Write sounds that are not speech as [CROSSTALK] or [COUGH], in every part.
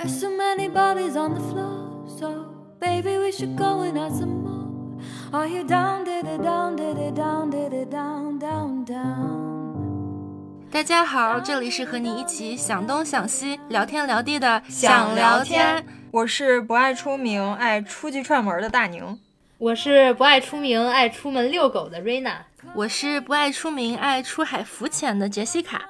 There's so many bodies on the floor, so baby, we should go and add some more. Are you down, did it down, did it down, did it down, down, down? 大家好，这里是和你一起想东想西、聊天聊地的想聊天。我是不爱出名、爱出去串门的大宁。我是不爱出名、爱出门遛狗的瑞娜。我是不爱出名、爱出海浮潜的杰西卡。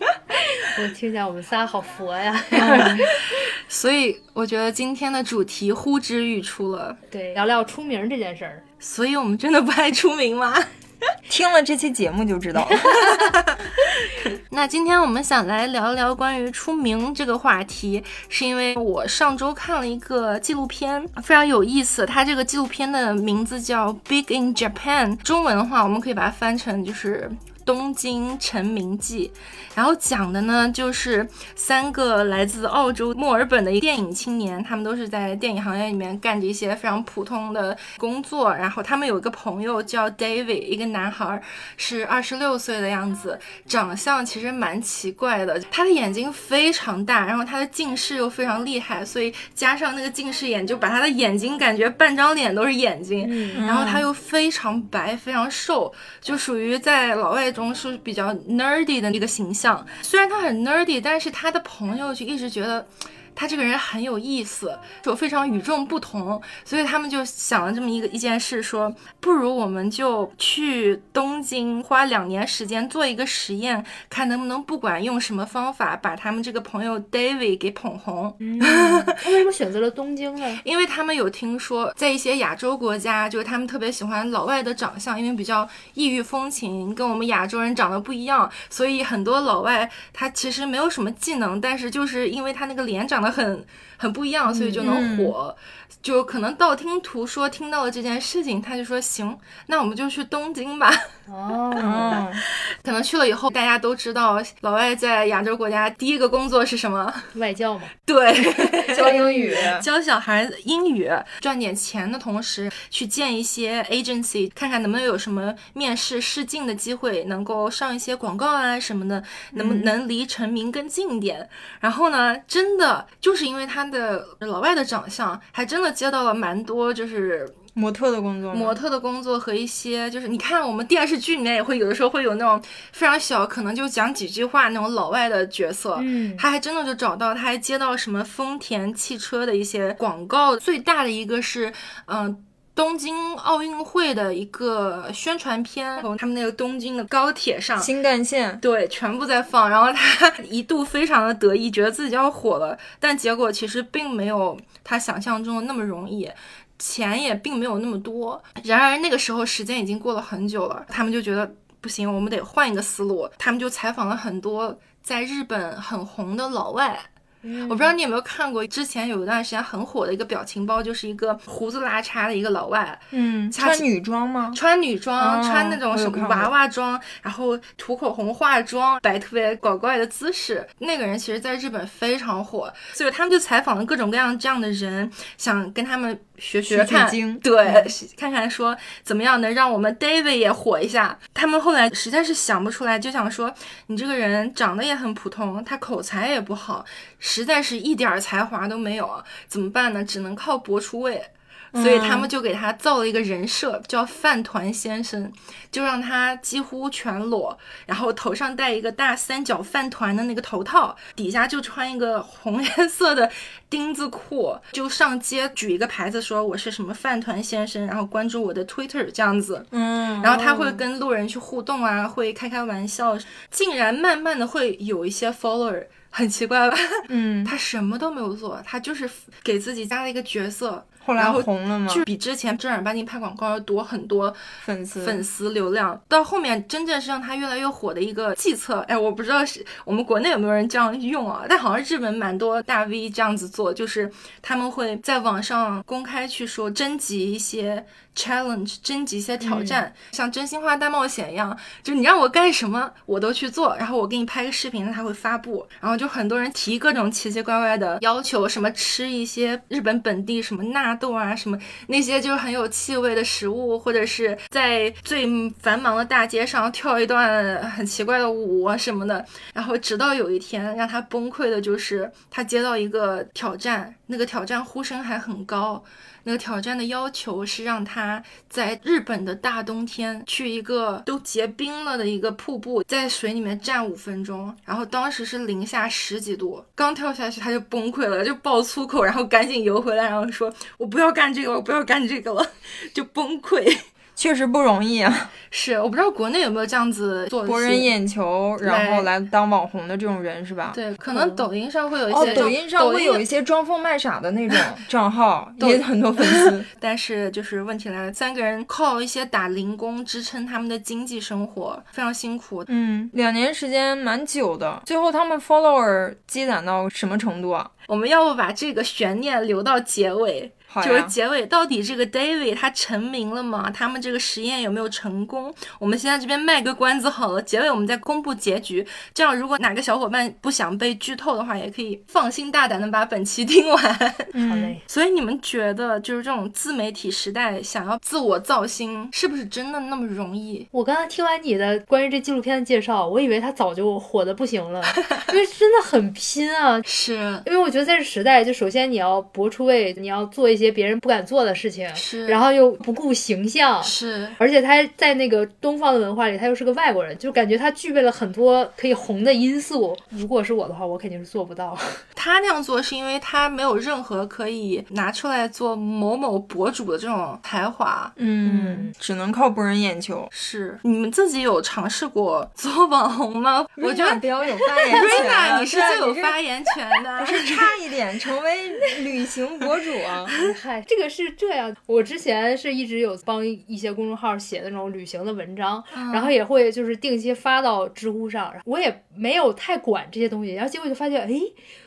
[LAUGHS] 我听起来我们仨好佛呀。[LAUGHS] 所以我觉得今天的主题呼之欲出了。对，聊聊出名这件事儿。所以我们真的不爱出名吗？[LAUGHS] 听了这期节目就知道了。那今天我们想来聊一聊关于出名这个话题，是因为我上周看了一个纪录片，非常有意思。它这个纪录片的名字叫《Big in Japan》，中文的话我们可以把它翻成就是。东京成名记，然后讲的呢就是三个来自澳洲墨尔本的电影青年，他们都是在电影行业里面干着一些非常普通的工作。然后他们有一个朋友叫 David，一个男孩，是二十六岁的样子，长相其实蛮奇怪的。他的眼睛非常大，然后他的近视又非常厉害，所以加上那个近视眼，就把他的眼睛感觉半张脸都是眼睛。然后他又非常白，非常瘦，就属于在老外。中是比较 nerdy 的那个形象，虽然他很 nerdy，但是他的朋友就一直觉得。他这个人很有意思，就非常与众不同，所以他们就想了这么一个一件事，说不如我们就去东京，花两年时间做一个实验，看能不能不管用什么方法，把他们这个朋友 David 给捧红。他为什么选择了东京呢？[LAUGHS] 因为他们有听说，在一些亚洲国家，就是他们特别喜欢老外的长相，因为比较异域风情，跟我们亚洲人长得不一样，所以很多老外他其实没有什么技能，但是就是因为他那个脸长得。很很不一样，所以就能火。就可能道听途说听到了这件事情，他就说行，那我们就去东京吧。[LAUGHS] 哦，[LAUGHS] 可能去了以后，大家都知道老外在亚洲国家第一个工作是什么？[LAUGHS] 外教嘛。对，教英语，教小孩英语，赚点钱的同时去见一些 agency，看看能不能有什么面试试镜的机会，能够上一些广告啊什么的，能不能离成名更近一点。然后呢，真的就是因为他的老外的长相，还真的。接到了蛮多就是模特的工作，模特的工作和一些就是你看我们电视剧里面也会有的时候会有那种非常小，可能就讲几句话那种老外的角色，嗯，他还真的就找到，他还接到什么丰田汽车的一些广告，最大的一个是嗯。东京奥运会的一个宣传片，从他们那个东京的高铁上，新干线，对，全部在放。然后他一度非常的得意，觉得自己要火了。但结果其实并没有他想象中的那么容易，钱也并没有那么多。然而那个时候时间已经过了很久了，他们就觉得不行，我们得换一个思路。他们就采访了很多在日本很红的老外。我不知道你有没有看过，之前有一段时间很火的一个表情包，就是一个胡子拉碴的一个老外，嗯，穿女装吗？穿女装，穿那种什么娃娃装，然后涂口红、化妆，摆特别搞怪的姿势。那个人其实在日本非常火，所以他们就采访了各种各样这样的人，想跟他们。学学看，对，[LAUGHS] 看看说怎么样能让我们 David 也火一下。他们后来实在是想不出来，就想说你这个人长得也很普通，他口才也不好，实在是一点才华都没有，怎么办呢？只能靠博出位。所以他们就给他造了一个人设，叫饭团先生，就让他几乎全裸，然后头上戴一个大三角饭团的那个头套，底下就穿一个红颜色的钉子裤，就上街举一个牌子说我是什么饭团先生，然后关注我的 Twitter 这样子。嗯，然后他会跟路人去互动啊，会开开玩笑，竟然慢慢的会有一些 follower，很奇怪吧？[LAUGHS] 嗯，他什么都没有做，他就是给自己加了一个角色。后来红了吗？就比之前正儿八经拍广告要多很多粉丝粉丝流量。到后面真正是让他越来越火的一个计策，哎，我不知道是我们国内有没有人这样用啊？但好像日本蛮多大 V 这样子做，就是他们会在网上公开去说征集一些。challenge 征集一些挑战，像真心话大冒险一样，就你让我干什么我都去做，然后我给你拍个视频，他会发布，然后就很多人提各种奇奇怪怪的要求，什么吃一些日本本地什么纳动啊，什么那些就是很有气味的食物，或者是在最繁忙的大街上跳一段很奇怪的舞啊什么的。然后直到有一天让他崩溃的就是他接到一个挑战，那个挑战呼声还很高。那个挑战的要求是让他在日本的大冬天去一个都结冰了的一个瀑布，在水里面站五分钟，然后当时是零下十几度，刚跳下去他就崩溃了，就爆粗口，然后赶紧游回来，然后说：“我不要干这个，我不要干这个了，[LAUGHS] 就崩溃。”确实不容易啊！[LAUGHS] 是，我不知道国内有没有这样子做博人眼球，然后来当网红的这种人是吧？对，可能抖音上会有一些，抖音上会有一些装疯卖傻的那种 [LAUGHS] 账号，也很多粉丝。[LAUGHS] 但是就是问题来了，三个人靠一些打零工支撑他们的经济生活，非常辛苦。嗯，两年时间蛮久的。最后他们 follower 积攒到什么程度啊？我们要不把这个悬念留到结尾？就是结尾，到底这个 David 他成名了吗？他们这个实验有没有成功？我们现在这边卖个关子好了，结尾我们再公布结局。这样，如果哪个小伙伴不想被剧透的话，也可以放心大胆的把本期听完。好嘞。[LAUGHS] 所以你们觉得，就是这种自媒体时代，想要自我造星，是不是真的那么容易？我刚刚听完你的关于这纪录片的介绍，我以为他早就火的不行了，因为真的很拼啊。[LAUGHS] 是，因为我觉得在这时代，就首先你要搏出位，你要做一些。别人不敢做的事情，是，然后又不顾形象，是，而且他在那个东方的文化里，他又是个外国人，就感觉他具备了很多可以红的因素。如果是我的话，我肯定是做不到。[LAUGHS] 他那样做是因为他没有任何可以拿出来做某某博主的这种才华，嗯，只能靠博人眼球。是，你们自己有尝试过做网红吗？我觉得比较有发言权，你是最有发言权的，不是差一点成为旅行博主啊。[LAUGHS] 嗨，这个是这样。我之前是一直有帮一些公众号写那种旅行的文章，然后也会就是定期发到知乎上。我也没有太管这些东西，然后结果就发现，哎，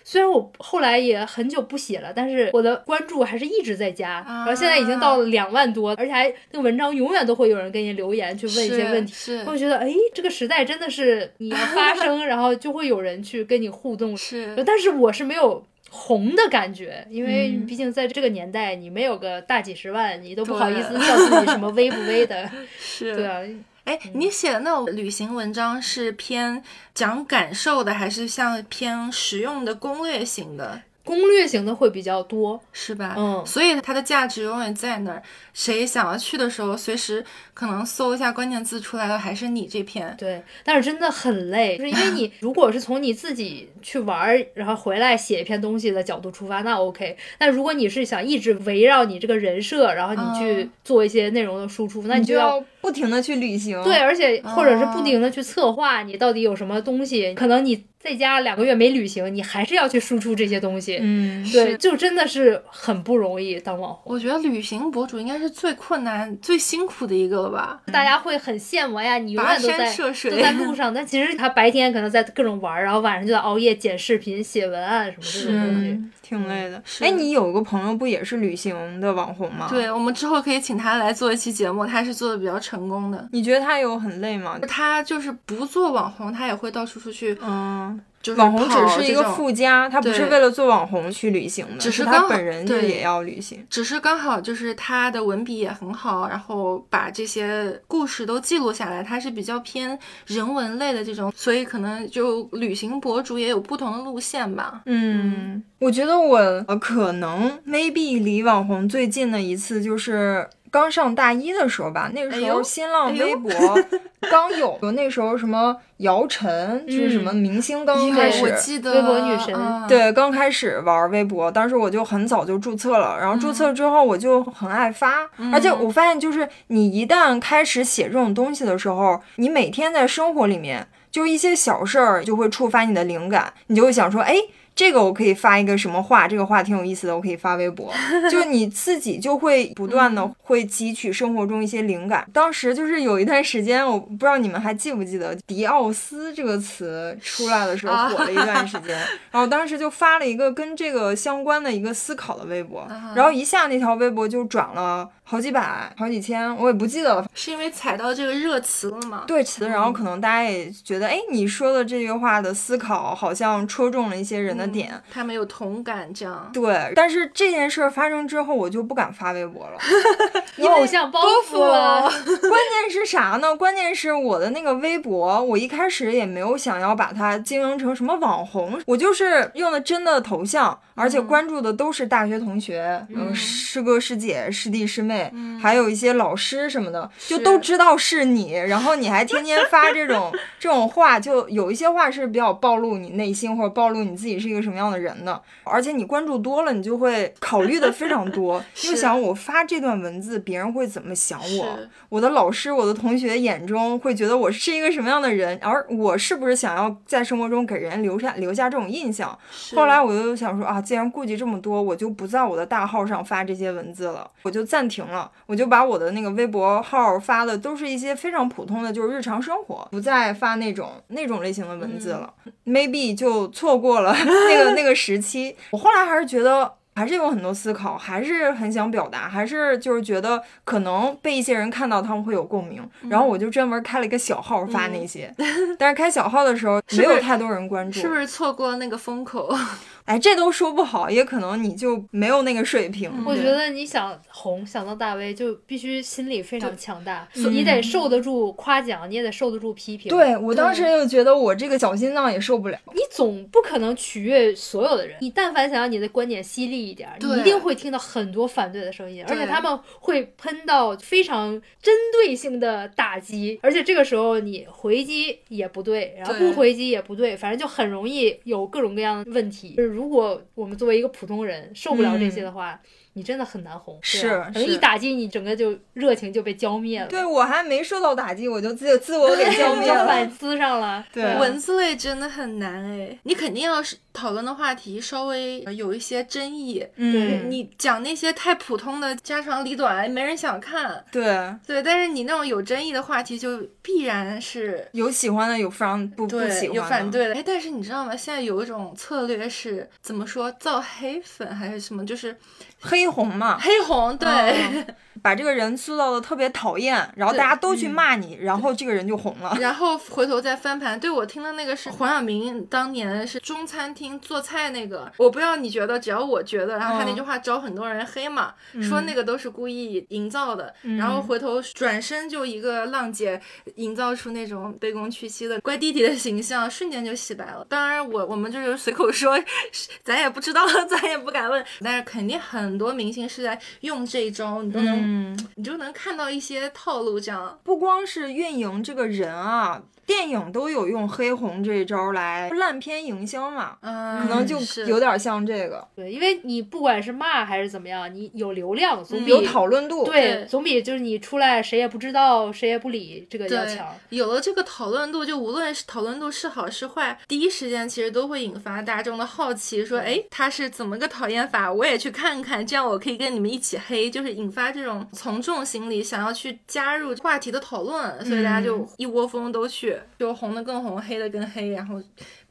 虽然我后来也很久不写了，但是我的关注还是一直在加。然后现在已经到了两万多，而且还那个文章永远都会有人给你留言去问一些问题。是，我觉得，哎，这个时代真的是你要发声，[LAUGHS] 然后就会有人去跟你互动。是，但是我是没有。红的感觉，因为毕竟在这个年代，你没有个大几十万，你都不好意思叫自己什么微不微的。[LAUGHS] 是，对啊。哎，你写的那种旅行文章是偏讲感受的，还是像偏实用的攻略型的？攻略型的会比较多，是吧？嗯，所以它的价值永远在那儿。谁想要去的时候，随时可能搜一下关键字出来的还是你这篇。对，但是真的很累，就是因为你如果是从你自己去玩，然后回来写一篇东西的角度出发，那 OK。但如果你是想一直围绕你这个人设，然后你去做一些内容的输出，那你就要不停的去旅行。对，而且或者是不停的去策划你到底有什么东西，可能你。在家两个月没旅行，你还是要去输出这些东西，嗯，对，就真的是很不容易当网红。我觉得旅行博主应该是最困难、最辛苦的一个了吧？大家会很羡慕呀，你永远都在都在路上，但其实他白天可能在各种玩，然后晚上就在熬夜剪视频、写文案什么这种东西，挺累的。哎，你有个朋友不也是旅行的网红吗？对，我们之后可以请他来做一期节目，他是做的比较成功的。你觉得他有很累吗？他就是不做网红，他也会到处出去，嗯。就是网红只是一个附加，他不是为了做网红去旅行的，只是他本人就也要旅行。只是刚好就是他的文笔也很好，然后把这些故事都记录下来。他是比较偏人文类的这种，所以可能就旅行博主也有不同的路线吧。嗯，我觉得我可能 maybe 离网红最近的一次就是。刚上大一的时候吧，那个时候新浪微博 [LAUGHS] 刚有，有那时候什么姚晨，就是什么明星刚开始，微博女神，对，刚开始玩微博，当时我就很早就注册了，然后注册之后我就很爱发，而且我发现就是你一旦开始写这种东西的时候，你每天在生活里面就一些小事儿就会触发你的灵感，你就会想说，哎。这个我可以发一个什么话？这个话挺有意思的，我可以发微博。[LAUGHS] 就你自己就会不断的会汲取生活中一些灵感。当时就是有一段时间，我不知道你们还记不记得“迪奥斯”这个词出来的时候火了一段时间。[LAUGHS] 然后当时就发了一个跟这个相关的一个思考的微博，然后一下那条微博就转了。好几百、好几千，我也不记得了。是因为踩到这个热词了吗？对词，然后可能大家也觉得，哎，你说的这句话的思考好像戳中了一些人的点。他们有同感，这样。对，但是这件事儿发生之后，我就不敢发微博了。[LAUGHS] 有偶像包袱了。关键是啥呢？关键是我的那个微博，我一开始也没有想要把它经营成什么网红，我就是用的真的头像，而且关注的都是大学同学，嗯，师哥师姐、师弟师妹，还有一些老师什么的，就都知道是你。然后你还天天发这种 [LAUGHS] 这种话，就有一些话是比较暴露你内心或者暴露你自己是一个什么样的人的。而且你关注多了，你就会考虑的非常多，[LAUGHS] 就想我发这段文字，别人会怎么想我？我的老师、我的同学眼中会觉得我是一个什么样的人？而我是不是想要在生活中给人留下留下这种印象？后来我就想说啊，既然顾及这么多，我就不在我的大号上发这些文字了，我就暂停了，我就把我的那个微博号发的都是一些非常普通的，就是日常生活，不再发那种那种类型的文字了。[LAUGHS] Maybe 就错过了 [LAUGHS] 那个那个时期。我后来还是觉得。还是有很多思考，还是很想表达，还是就是觉得可能被一些人看到，他们会有共鸣。然后我就专门开了一个小号发那些，但是开小号的时候 [LAUGHS] 没有太多人关注，是不是错过了那个风口？哎，这都说不好，也可能你就没有那个水平。我觉得你想红，想到大 V，就必须心理非常强大，你得受得住夸奖，你也得受得住批评。对我当时就觉得我这个小心脏也受不了。你总不可能取悦所有的人，你但凡想让你的观点犀利一点，你一定会听到很多反对的声音，而且他们会喷到非常针对性的打击，而且这个时候你回击也不对，然后不回击也不对，反正就很容易有各种各样的问题。如果我们作为一个普通人受不了这些的话，你真的很难红。是，可能一打击你，整个就热情就被浇灭了。对我还没受到打击，我就自自我给浇灭了，反思上了。[LAUGHS] 对，文字类真的很难哎，你肯定要是讨论的话题稍微有一些争议。嗯，你讲那些太普通的家长里短，没人想看。对对，但是你那种有争议的话题，就必然是有喜欢的，有非常不不喜欢，有反对的。哎，但是你知道吗？现在有一种策略是怎么说，造黑粉还是什么，就是。黑红嘛，黑红对，把这个人塑造的特别讨厌，然后大家都去骂你，然后这个人就红了，然后回头再翻盘。对我听的那个是黄晓明当年是中餐厅做菜那个，我不知道你觉得，只要我觉得，然后他那句话招很多人黑嘛，说那个都是故意营造的，然后回头转身就一个浪姐营造出那种卑躬屈膝的乖弟弟的形象，瞬间就洗白了。当然我我们就是随口说，咱也不知道，[LAUGHS] 咱也不敢问，但是肯定很。很多明星是在用这一招，你都能，你就能看到一些套路。这样不光是运营这个人啊。电影都有用黑红这一招来烂片营销嘛，嗯，可能就有点像这个。对，因为你不管是骂还是怎么样，你有流量总比有讨论度，对，总比就是你出来谁也不知道谁也不理这个要强。有了这个讨论度，就无论是讨论度是好是坏，第一时间其实都会引发大众的好奇，说，哎，他是怎么个讨厌法？我也去看看，这样我可以跟你们一起黑，就是引发这种从众心理，想要去加入话题的讨论，所以大家就一窝蜂都去。就红的更红，黑的更黑，然后。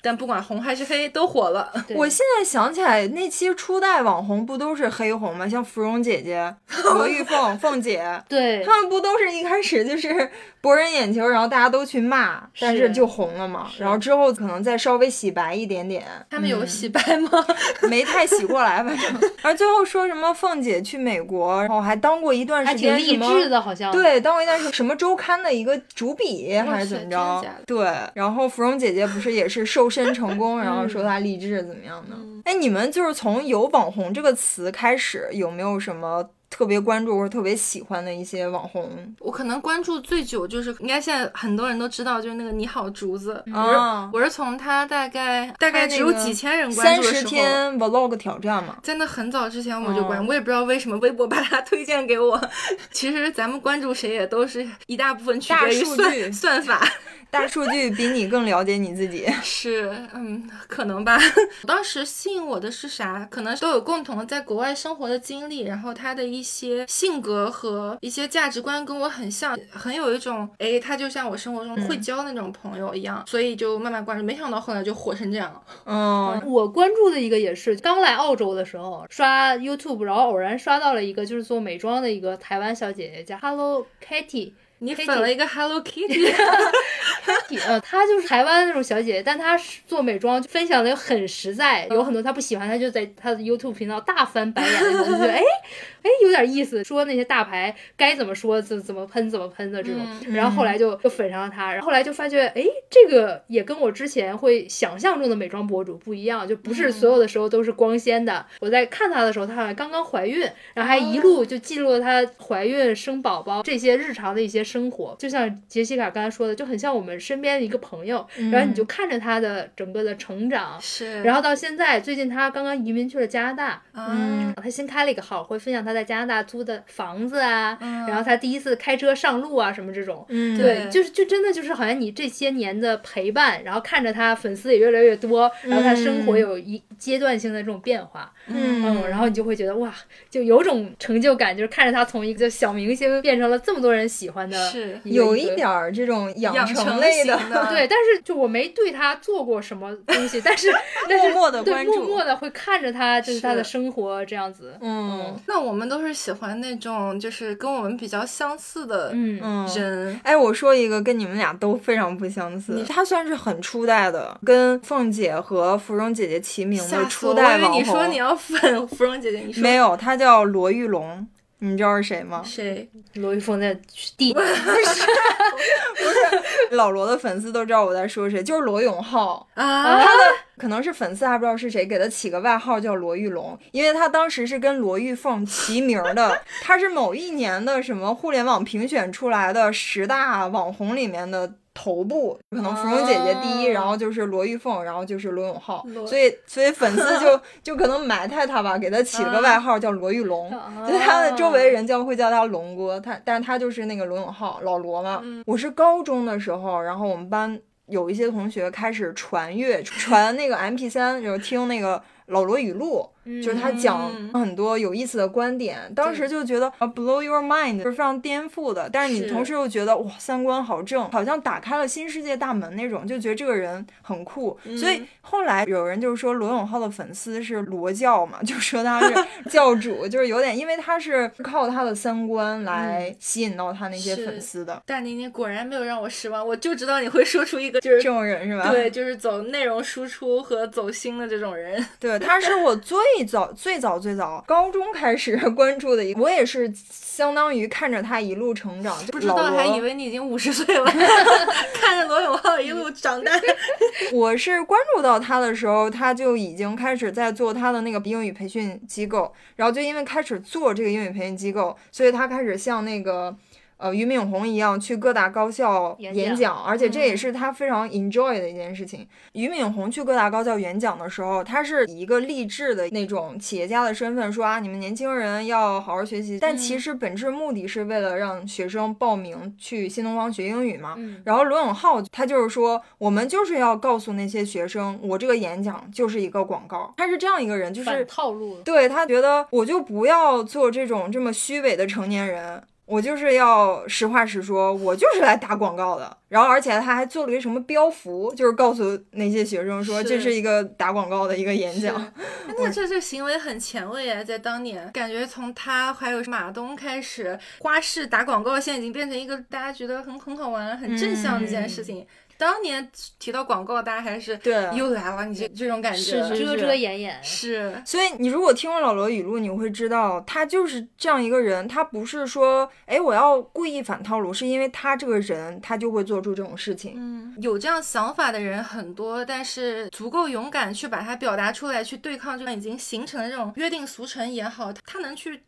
但不管红还是黑，都火了。[LAUGHS] 我现在想起来，那期初代网红不都是黑红吗？像芙蓉姐姐、[LAUGHS] 罗玉凤、凤姐，对，他们不都是一开始就是博人眼球，然后大家都去骂，但是就红了嘛。然后之后可能再稍微洗白一点点。他们有洗白吗？[LAUGHS] 没太洗过来，反正。[LAUGHS] 而最后说什么凤姐去美国，然后还当过一段时间什么？励志的，好像。对，当过一段时什么周刊的一个主笔还是怎么着？对。然后芙蓉姐姐不是也是瘦。身成功，[LAUGHS] 然后说她励志怎么样的？哎，你们就是从有网红这个词开始，有没有什么特别关注或者特别喜欢的一些网红？我可能关注最久就是应该现在很多人都知道，就是那个你好竹子。啊，我是从他大概大概只有几千人关注的时候，三十天 vlog 挑战嘛，在那很早之前我就关，我也不知道为什么微博把他推荐给我。[LAUGHS] 其实咱们关注谁也都是一大部分取决于算算法。[LAUGHS] 大数据比你更了解你自己，[LAUGHS] 是，嗯，可能吧。当时吸引我的是啥？可能都有共同的在国外生活的经历，然后他的一些性格和一些价值观跟我很像，很有一种，哎，他就像我生活中会交那种朋友一样，所以就慢慢关注。没想到后来就火成这样了。嗯，我关注的一个也是刚来澳洲的时候刷 YouTube，然后偶然刷到了一个就是做美妆的一个台湾小姐姐，叫 Hello Kitty。你粉了一个 Hello Kitty，呃，她就是台湾那种小姐姐，但她是做美妆分享的又很实在，有很多她不喜欢，她就在她的 YouTube 频道大翻白眼就觉得哎哎有点意思，说那些大牌该怎么说怎怎么喷怎么喷的这种，然后后来就就粉上了他，然后后来就发觉哎这个也跟我之前会想象中的美妆博主不一样，就不是所有的时候都是光鲜的。我在看他的时候，他好像刚刚怀孕，然后还一路就记录了她怀孕、生宝宝这些日常的一些生活，就像杰西卡刚才说的，就很像我们身边的一个朋友，然后你就看着她的整个的成长，是，然后到现在，最近她刚刚移民去了加拿大，嗯，她新开了一个号，会分享她在加拿大租的房子啊，嗯。然后他第一次开车上路啊什么这种，嗯对，就是就真的就是好像你这些年的陪伴，然后看着他粉丝也越来越多，然后他生活嗯。有一阶段性的这种变化，嗯。嗯，然后你就会觉得哇，就有种成就感，就是看着他从一个小明星变成了这么多人喜欢的是有一点儿这种养养成成类的，[LAUGHS] 对，但是就我没对他做过什么东西，但是 [LAUGHS] 但是默默的对关注默默的会看着他，就是他的生活这样子。嗯。那我们都是喜欢那种就是跟我们比较相似的嗯嗯。人，哎，我说一个跟你们俩都非常不相似，他算是很初代的，跟凤姐和芙蓉姐姐齐名的！初代网我以为你说你。要粉 [LAUGHS] 芙蓉姐姐，你说没有，他叫罗玉龙，你知道是谁吗？谁？罗玉凤的弟弟，老罗的粉丝都知道我在说谁，就是罗永浩。啊，他的可能是粉丝还不知道是谁给他起个外号叫罗玉龙，因为他当时是跟罗玉凤齐名的，他是某一年的什么互联网评选出来的十大网红里面的。头部可能芙蓉姐姐第一，哦然后就是罗玉凤，然后就是罗永浩，所以所以粉丝就 [LAUGHS] 就可能埋汰他吧，给他起了个外号叫罗玉龙，啊。就他的周围人叫会叫他龙哥，他但是他就是那个罗永浩老罗嘛。嗯。我是高中的时候，然后我们班有一些同学开始传阅传那个 M P 三，就是听那个老罗语录，就是他讲嗯很多有意思的观点，当时就觉得啊 blow your mind 就是非常颠覆的，但是你同时又觉得哇三观好正，好像打开了新世界大门那种，就觉得这个人很酷。所以嗯后来有人就是说罗永浩的粉丝是罗教嘛，就说他是 [LAUGHS] 教主，就是有点因为他是靠他的三观来吸引到他那些粉丝的。大妮妮果然没有让我失望，我就知道你会说出一个就是这种人是吧？对，就是走内容输出和走心的这种人。对，他是我最早最早最早高中开始 [LAUGHS] 关注的一个，我也是相当于看着他一路成长，不知道还以为你已经五十岁了，[LAUGHS] 看着罗永浩一路长大。[LAUGHS] 我是关注到他的时候，他就已经开始在做他的那个英语培训机构，然后就因为开始做这个英语培训机构，所以他开始向那个。呃，俞敏洪一样去各大高校演演讲而且这也是他非常 enjoy 的一件事情。俞敏洪去各大高校演讲的时候，他是以一个励志的那种企业家的身份说啊，你们年轻人要好好学习。但其实本质目的是为了让学生报名去新东方学英语嘛。嗯然后罗永浩他就是说，我们就是要告诉那些学生，我这个演讲就是一个广告。他是这样一个人，就是套路。对他觉得我就不要做这种这么虚伪的成年人。我就是要实话实说，我就是来打广告的。然后，而且他还做了一个什么标符，就是告诉那些学生说，这是一个打广告的一个演讲。[LAUGHS] 那这这行为很前卫啊，在当年，感觉从他还有马东开始，花式打广告，现在已经变成一个大家觉得很很好玩、很正向的一件事情。当年提到广告，大家还是对又来了，你这这种感觉遮遮掩掩，是所以你如果听了老罗语录，你会知道他就是这样一个人。他不是说，哎，我要故意反套路，是因为他这个人，他就会做出这种事情。嗯，有这样想法的人很多，但是足够勇敢去把它表达出来，去对抗这种已经形成的这种约定俗成也好，他能去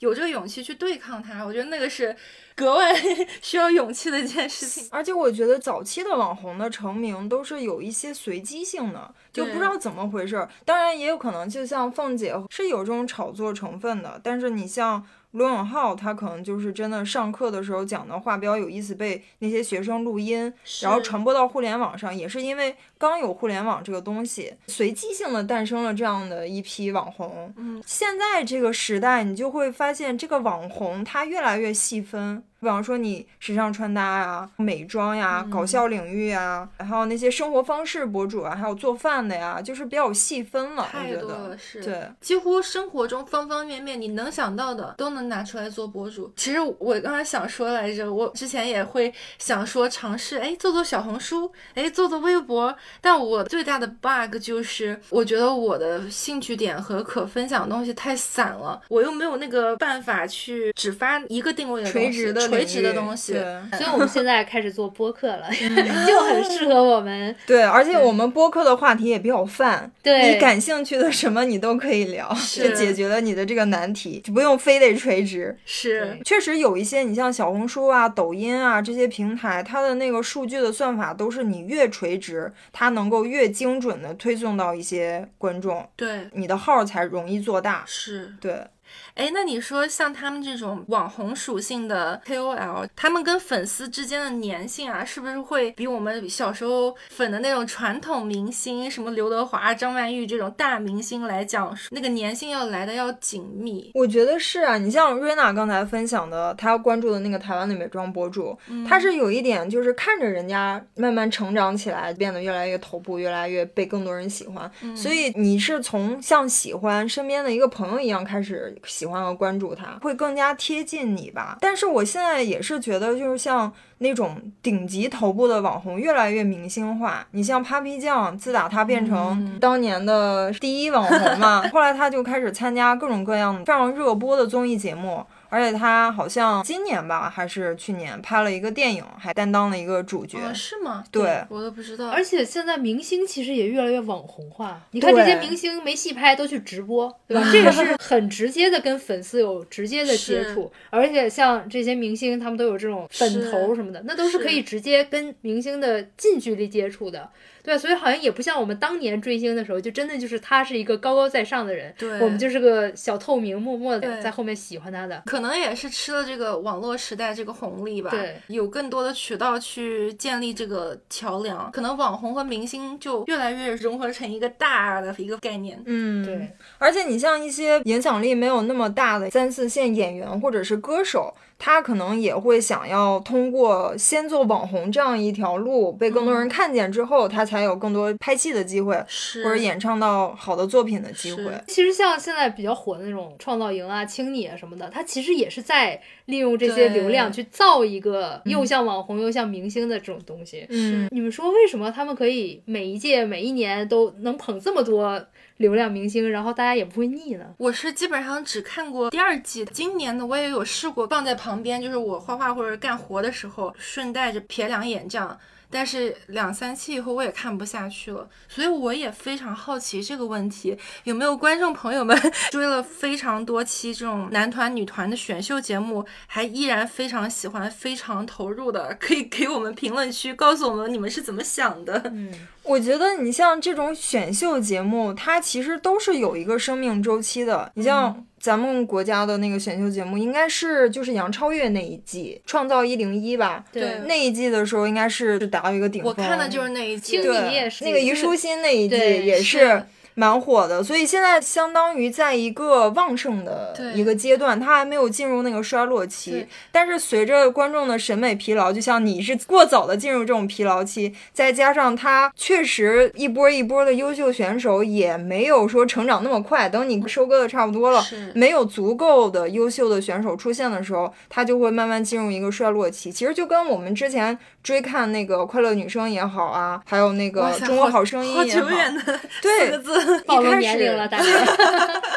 有这个勇气去对抗它，我觉得那个是格外 [LAUGHS] 需要勇气的一件事情。而且我觉得早期的网红的成名都是有一些随机性的，就不知道怎么回事儿。当然也有可能，就像凤姐是有这种炒作成分的，但是你像。罗永浩他可能就是真的上课的时候讲的话比较有意思，被那些学生录音，然后传播到互联网上，也是因为刚有互联网这个东西，随机性的诞生了这样的一批网红。嗯，现在这个时代，你就会发现这个网红它越来越细分。比方说你时尚穿搭呀、美妆呀、搞笑领域呀，还有那些生活方式博主啊，还有做饭的呀，就是比较细分了。太多了，是对，几乎生活中方方面面你能想到的都能拿出来做博主。其实我刚才想说来着，我之前也会想说尝试，哎，做做小红书，哎，做做微博。但我最大的 bug 就是，我觉得我的兴趣点和可分享的东西太散了，我又没有那个办法去只发一个定位的垂直的垂直的东西。所以我们现在开始做播客了，[LAUGHS] 就很适合我们。[LAUGHS] 对，而且我们播客的话题也比较泛，对你感兴趣的什么你都可以聊，就解决了你的这个难题，就不用非得垂直。是，确实有一些，你像小红书啊、抖音啊这些平台，它的那个数据的算法都是你越垂直，它能够越精准的推送到一些观众，对，你的号才容易做大。是。对，哎，那你说像他们这种网红属性的 KOL，他们跟粉丝之间的粘性啊，是不是会比我们小时候粉的那种传统明星，什么刘德华、张曼玉这种大明星来讲，那个粘性要来的要紧密？我觉得是啊，你像瑞娜刚才分享的，她关注的那个台湾的美妆博主，她是有一点就是看着人家慢慢成长起来，变得越来越头部，越来越被更多人喜欢，所以你是从像喜欢身边的一个朋友一样开始喜欢和关注他，会更加贴近你吧。但是我现在也是觉得，就是像。那种顶级头部的网红越来越明星化，你像 Papi 酱，自打他变成当年的第一网红嘛，[LAUGHS] 后来他就开始参加各种各样非常热播的综艺节目。而且他好像今年吧，还是去年拍了一个电影，还担当了一个主角。哦，是吗？对我都不知道。而且现在明星其实也越来越网红化，你看这些明星没戏拍都去直播，对吧？[LAUGHS] 这个是很直接的跟粉丝有直接的接触，而且像这些明星他们都有这种粉头什么的，那都是可以直接跟明星的近距离接触的。对，所以好像也不像我们当年追星的时候，就真的就是他是一个高高在上的人，对我们就是个小透明，默默的在后面喜欢他的。可能也是吃了这个网络时代这个红利吧，对，有更多的渠道去建立这个桥梁，可能网红和明星就越来越融合成一个大的一个概念。嗯，对。而且你像一些影响力没有那么大的三四线演员或者是歌手，他可能也会想要通过先做网红这样一条路，被更多人看见之后，他才有更多拍戏的机会，是。或者演唱到好的作品的机会。其实像现在比较火的那种创造营啊、青你啊什么的，他其实也是在利用这些流量去造一个又像网红又像明星的这种东西。嗯，你们说为什么他们可以每一届每一年都能捧这么多流量明星，然后大家也不会腻呢？我是基本上只看过第二季，今年呢我也有试过放在旁边，就是我画画或者干活的时候顺带着瞥两眼这样。但是两三期以后我也看不下去了，所以我也非常好奇这个问题，有没有观众朋友们 [LAUGHS] 追了非常多期这种男团、女团的选秀节目，还依然非常喜欢、非常投入的，可以给我们评论区告诉我们你们是怎么想的。嗯，我觉得你像这种选秀节目，它其实都是有一个生命周期的。你像咱们国家的那个选秀节目，应该是就是杨超越那一季《创造一零一》吧？对那一季的时候应该是达到一个顶峰。我看的就是那一季，对那个虞书欣那一季也是是蛮火的，所以现在相当于在一个旺盛的一个阶段，它还没有进入那个衰落期。但是随着观众的审美疲劳，就像你是过早的进入这种疲劳期，再加上它确实一波一波的优秀选手也没有说成长那么快，等你收割的差不多了，没有足够的优秀的选手出现的时候，它就会慢慢进入一个衰落期。其实就跟我们之前追看那个快乐女声也好啊，还有那个中国好声音好也好，久远的对 [LAUGHS] 暴露年龄了，大哥，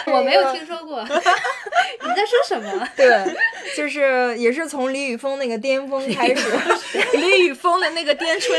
[LAUGHS] 我没有听说过。[LAUGHS] 你在说什么？对，就是也是从李宇峰那个巅峰开始，李宇峰的那个巅春，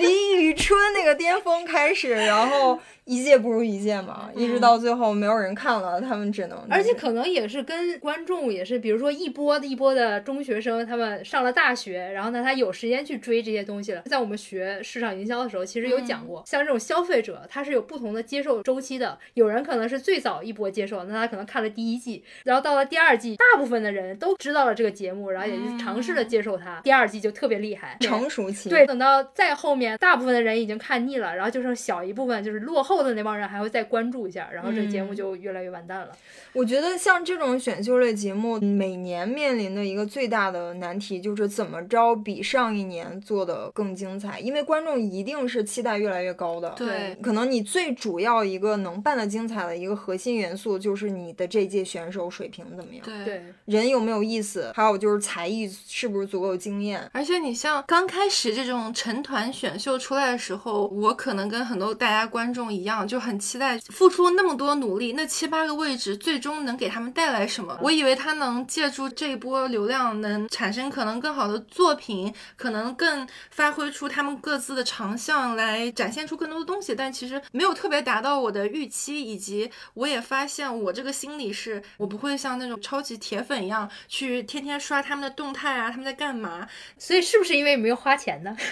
李宇春那个巅峰开始，然后一届不如一届嘛，一直到最后没有人看了，他们只能而且可能也是跟观众也是，比如说一波一波的中学生，他们上了大学，然后呢，他有时间去追这些东西了。在我们学市场营销的时候，其实有讲过，像这种消费者，他是有不同的接受周期的。有人可能是最早一波接受，那他可能看了第一季，然后到了第二季，大部分的人都知道了这个节目，然后也就尝试着接受它，第二季就特别厉害，成熟期。对，等到再后面，大部分的人已经看腻了，然后就剩小一部分就是落后后的那帮人还会再关注一下，然后这个节目嗯就越来越完蛋了。我觉得像这种选秀类节目，每年面临的一个最大的难题就是怎么着比上一年做的更精彩，因为观众一定是期待越来越高的。对可能你最主要一个能办的精彩的一个核心元素就是你的这届选手水平怎么样，对。对，人有没有意思，还有就是才艺是不是足够惊艳。而且你像刚开始这种成团选秀出来的时候，我可能跟很多大家观众一样，就很期待付出那么多努力，那七八个位置最终能给他们带来什么？我以为他能借助这一波流量，能产生可能更好的作品，可能更发挥出他们各自的长项来展现出更多的东西，但其实没有特别达到我的预期，以及我也发现我这个心理是我不会像那种超级铁粉一样去天天刷他们的动态啊，他们在干嘛。所以是不是因为没有花钱呢？[LAUGHS]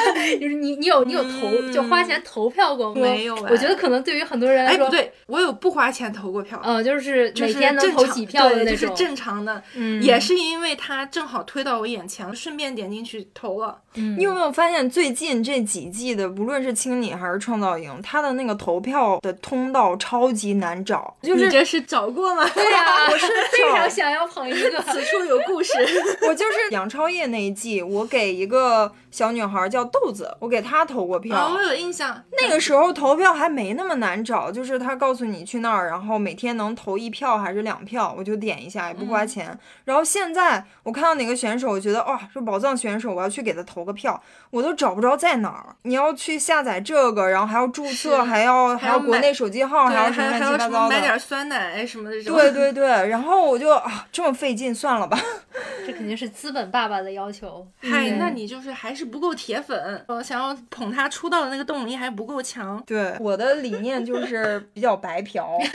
[LAUGHS] 就是你你有你有投、就花钱投票过吗？没有哎我觉得可能对于很多人来哎，说，不，对，我有不花钱投过票，嗯，就是就是每天能投正常几票的对就是那种。正常的，嗯也是因为它正好推到我眼前了，顺便点进去投了。嗯你有没有发现最近这几季的，不论是青你还是创造营，它的那个投票的通道超级难找，就是你这是找过吗？[LAUGHS] 对呀、我是非常想要捧一个。[LAUGHS] 此处有故事。[LAUGHS] 我就是杨超越那一季，我给一个小女孩叫豆子，我给她投过票。啊，我有印象。那个时候投票还没那么难找，就是他告诉你去那儿，然后每天能投一票还是两票，我就点一下，也不花钱。然后现在我看到哪个选手，我觉得哇，这宝藏选手，我要去给他投个票，我都找不着在哪儿。你要去下载这个，然后还要注册，还要还要国内手机号，还要还什么乱七还有什么八糟的。买点酸奶什么的这种。对对对，然后我就啊，这么费劲，算了吧。[LAUGHS] 这肯定是资本爸爸的要求。嗨，嗯那你就是还是不够铁粉，我想要捧他出道的那个动力还不够强。对，我的理念就是比较白嫖。[LAUGHS]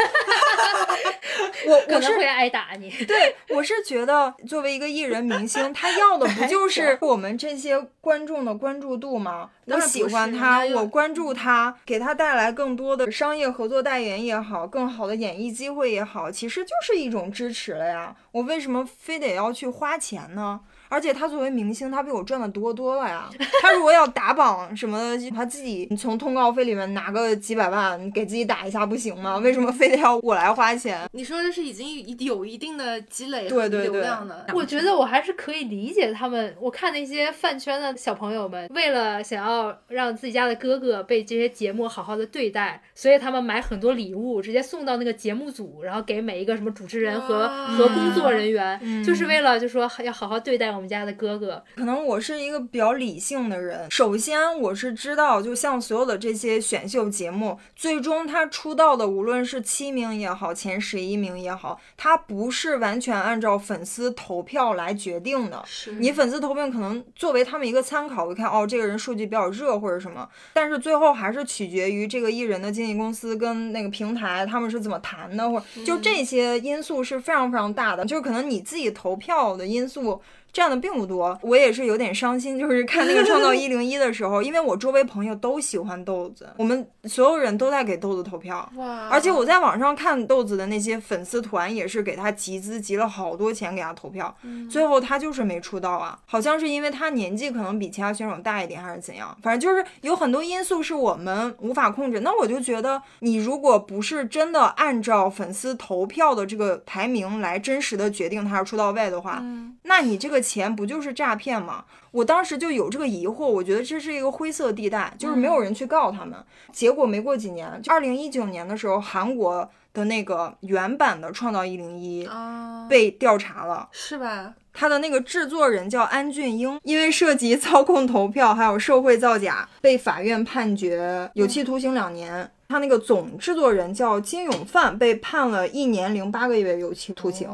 我可我是能会挨打你。对，我是觉得作为一个艺人明星，他要的不就是我们这些观众的关注度吗？我喜欢他，我关注他，给他带来更多的商业合作代言也好，更好的演艺机会也好，其实就是一种支持了呀。我为什么非得要去花钱呢？而且他作为明星，他比我赚的多多了呀。他如果要打榜什么的，他自己从通告费里面拿个几百万给自己打一下不行吗？为什么非得要我来花钱？[LAUGHS] 你说的是已经有一定的积累和对对对流量的。我觉得我还是可以理解他们。我看那些饭圈的小朋友们，为了想要让自己家的哥哥被这些节目好好的对待，所以他们买很多礼物，直接送到那个节目组，然后给每一个什么主持人和哇和工作人员，嗯就是为了就说要好好对待我们家的哥哥。可能我是一个比较理性的人。首先，我是知道，就像所有的这些选秀节目，最终他出道的，无论是七名也好，前十一名也好，他不是完全按照粉丝投票来决定的。是你粉丝投票可能作为他们一个参考，我看哦，这个人数据比较热或者什么，但是最后还是取决于这个艺人的经纪公司跟那个平台他们是怎么谈的，或者就这些因素是非常非常大的，就是可能你自己投票的因素。占的并不多，我也是有点伤心，就是看那个《创造一零一》的时候，因为我周围朋友都喜欢豆子，我们所有人都在给豆子投票，哇，而且我在网上看豆子的那些粉丝团，也是给他集资，集了好多钱给他投票，最后他就是没出道啊，好像是因为他年纪可能比其他选手大一点，还是怎样，反正就是有很多因素是我们无法控制。那我就觉得，你如果不是真的按照粉丝投票的这个排名来真实的决定他是出道位的话，那你这个钱不就是诈骗吗？我当时就有这个疑惑，我觉得这是一个灰色地带，就是没有人去告他们。结果没过几年，就二零一九年的时候，韩国的那个原版的《创造一零一》啊，被调查了。是吧？他的那个制作人叫安俊英，因为涉及 [LAUGHS] 操控投票还有受贿造假，被法院判决有期徒刑两年。他那个总制作人叫金永范，被判了一年零八个月有期徒刑。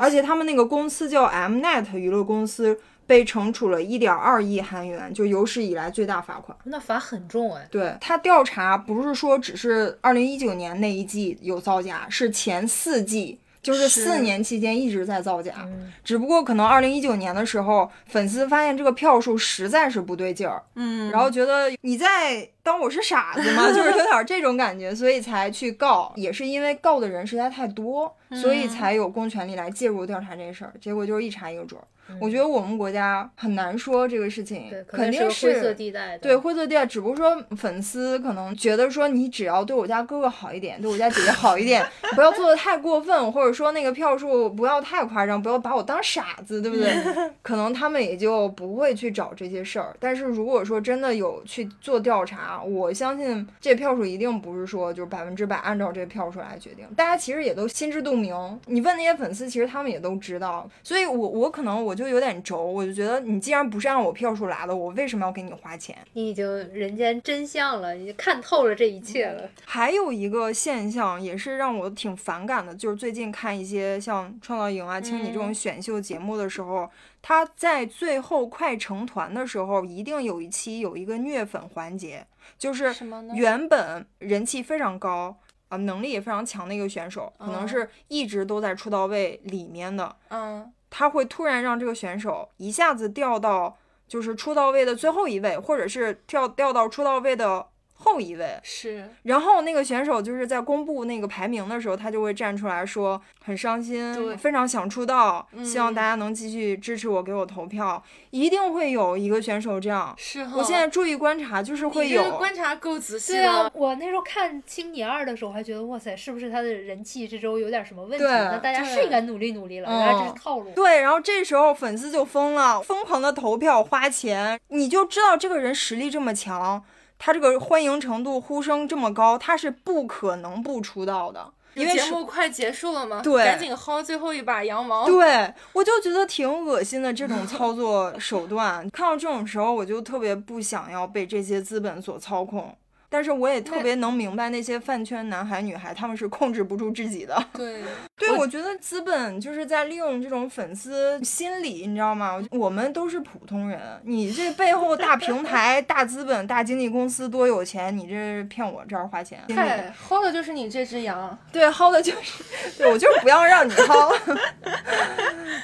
而且他们那个公司叫 Mnet 娱乐公司，被惩处了一点二亿韩元，就有史以来最大罚款。那罚很重哎。对他调查不是说只是二零一九年那一季有造假，是前四季。就是是四年期间一直在造假，嗯只不过可能二零一九年的时候，粉丝发现这个票数实在是不对劲儿，嗯，然后觉得你再到当我是傻子吗？就是有点这种感觉，所以才去告，也是因为告的人实在太多，所以才有公权力来介入调查这事儿。结果就是一查一个准儿。我觉得我们国家很难说这个事情，肯定是灰色地带。对灰色地带，只不过说粉丝可能觉得说你只要对我家哥哥好一点，对我家姐姐好一点，[LAUGHS] 不要做的太过分，或者说那个票数不要太夸张，不要把我当傻子，对不对？[LAUGHS] 可能他们也就不会去找这些事儿。但是如果说真的有去做调查，我相信这票数一定不是说就是百分之百按照这个票数来决定。大家其实也都心知肚明，你问那些粉丝，其实他们也都知道。所以我我可能我。就有点轴，我就觉得你既然不是按我票数来的，我为什么要给你花钱？你已经人间真相了，你看透了这一切了。还有一个现象也是让我挺反感的，就是最近看一些像《创造营》啊、《青你》这种选秀节目的时候，他在最后快成团的时候，一定有一期有一个虐粉环节，就是原本人气非常高啊，能力也非常强的一个选手，可能是一直都在出道位里面的，嗯。他会突然让这个选手一下子掉到就是出道位的最后一位，或者是跳掉到出道位的。后一位是，然后那个选手就是在公布那个排名的时候，他就会站出来说很伤心，非常想出道，希望大家能继续支持我，给我投票，一定会有一个选手这样。是，我现在注意观察，就是会有。观察够仔细。对啊，我那时候看《青你二》的时候，还觉得哇塞，是不是他的人气这周有点什么问题？那大家是应该努力努力了。原来这是套路。对，然后这时候粉丝就疯了，疯狂的投票花钱，你就知道这个人实力这么强。他这个欢迎程度、呼声这么高，他是不可能不出道的，因为节目快结束了嘛，对，赶紧薅最后一把羊毛。对，我就觉得挺恶心的这种操作手段，[LAUGHS] 看到这种时候，我就特别不想要被这些资本所操控。但是我也特别能明白那些饭圈男孩女孩，他们是控制不住自己的。[LAUGHS] 对，对，我觉得资本就是在利用这种粉丝心理，你知道吗？我们都是普通人，你这背后大平台、[LAUGHS] 大资本、大经纪公司多有钱，你这骗我这儿花钱？嗨，薅的就是你这只羊。[LAUGHS] 对，薅的就是，对我就是不要让你薅。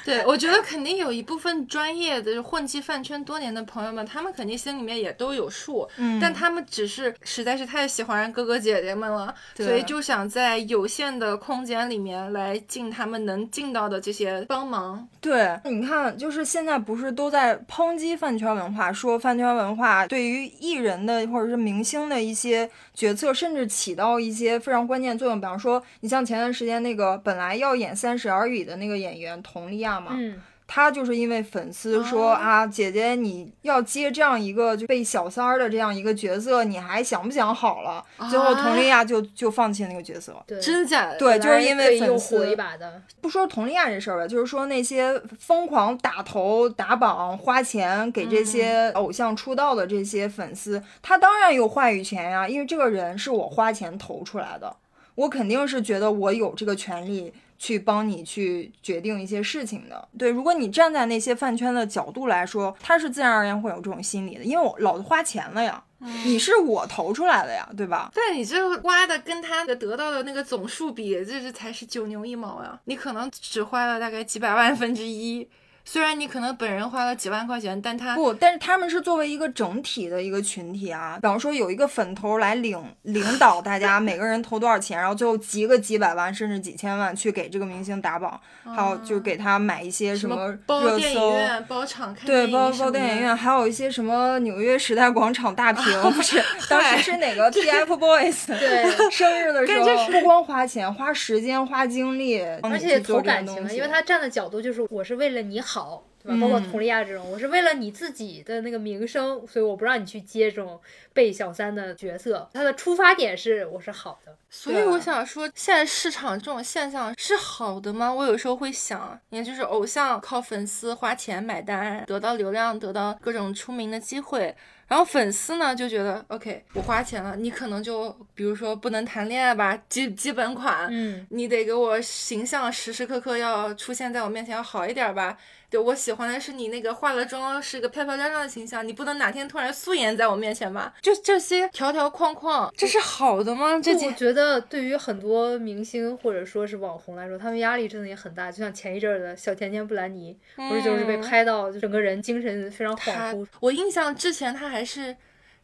对，我觉得肯定有一部分专业的混迹饭圈多年的朋友们，他们肯定心里面也都有数，嗯，但他们只是。实在是太喜欢哥哥姐姐们了，所以就想在有限的空间里面来尽他们能尽到的这些帮忙。对，你看，就是现在不是都在抨击饭圈文化，说饭圈文化对于艺人的或者是明星的一些决策，甚至起到一些非常关键作用。比方说，你像前段时间那个本来要演《三十而已》的那个演员佟丽娅嘛。嗯。他就是因为粉丝说啊，姐姐你要接这样一个就被小三儿的这样一个角色，你还想不想好了？最后佟丽娅就就放弃那个角色。对，真的假的？对，就是因为粉丝。一把的。不说佟丽娅这事儿吧，就是说那些疯狂打头打榜花钱给这些偶像出道的这些粉丝，他当然有话语权呀，因为这个人是我花钱投出来的，我肯定是觉得我有这个权利。去帮你去决定一些事情的，对。如果你站在那些饭圈的角度来说，他是自然而然会有这种心理的，因为我老子花钱了呀，你是我投出来的呀，对吧？但你这花的跟他的得到的那个总数比，这是才是九牛一毛呀，你可能只花了大概几百万分之一。虽然你可能本人花了几万块钱，但他不，但是他们是作为一个整体的一个群体啊。比方说有一个粉头来领领导大家，每个人投多少钱，然后最后集个几百万甚至几千万去给这个明星打榜，还有就是给他买一些什么热搜，包场看对，包包电影院，还有一些什么纽约时代广场大 [LAUGHS] 屏，不是当时是哪个 TFBOYS [LAUGHS] 对 [LAUGHS] 生日的时候，不光花钱，花时间，花精力，而且投感情，因为他站的角度就是我是为了你好。好，对吧？包括佟丽娅这种，我是为了你自己的那个名声，所以我不让你去接这种被小三的角色。他的出发点是我是好的，所以我想说，现在市场这种现象是好的吗？我有时候会想，也就是偶像靠粉丝花钱买单，得到流量，得到各种出名的机会。然后粉丝呢就觉得，OK，我花钱了，你可能就比如说不能谈恋爱吧，基基本款，嗯，你得给我形象时时刻刻要出现在我面前要好一点吧。对我喜欢的是你那个化了妆是个漂漂亮亮的形象，你不能哪天突然素颜在我面前吧？就这些条条框框，这是好的吗？这我觉得对于很多明星或者说是网红来说，他们压力真的也很大。就像前一阵儿的小甜甜布兰妮，不是就是被拍到整个人精神非常恍惚。我印象之前他还是。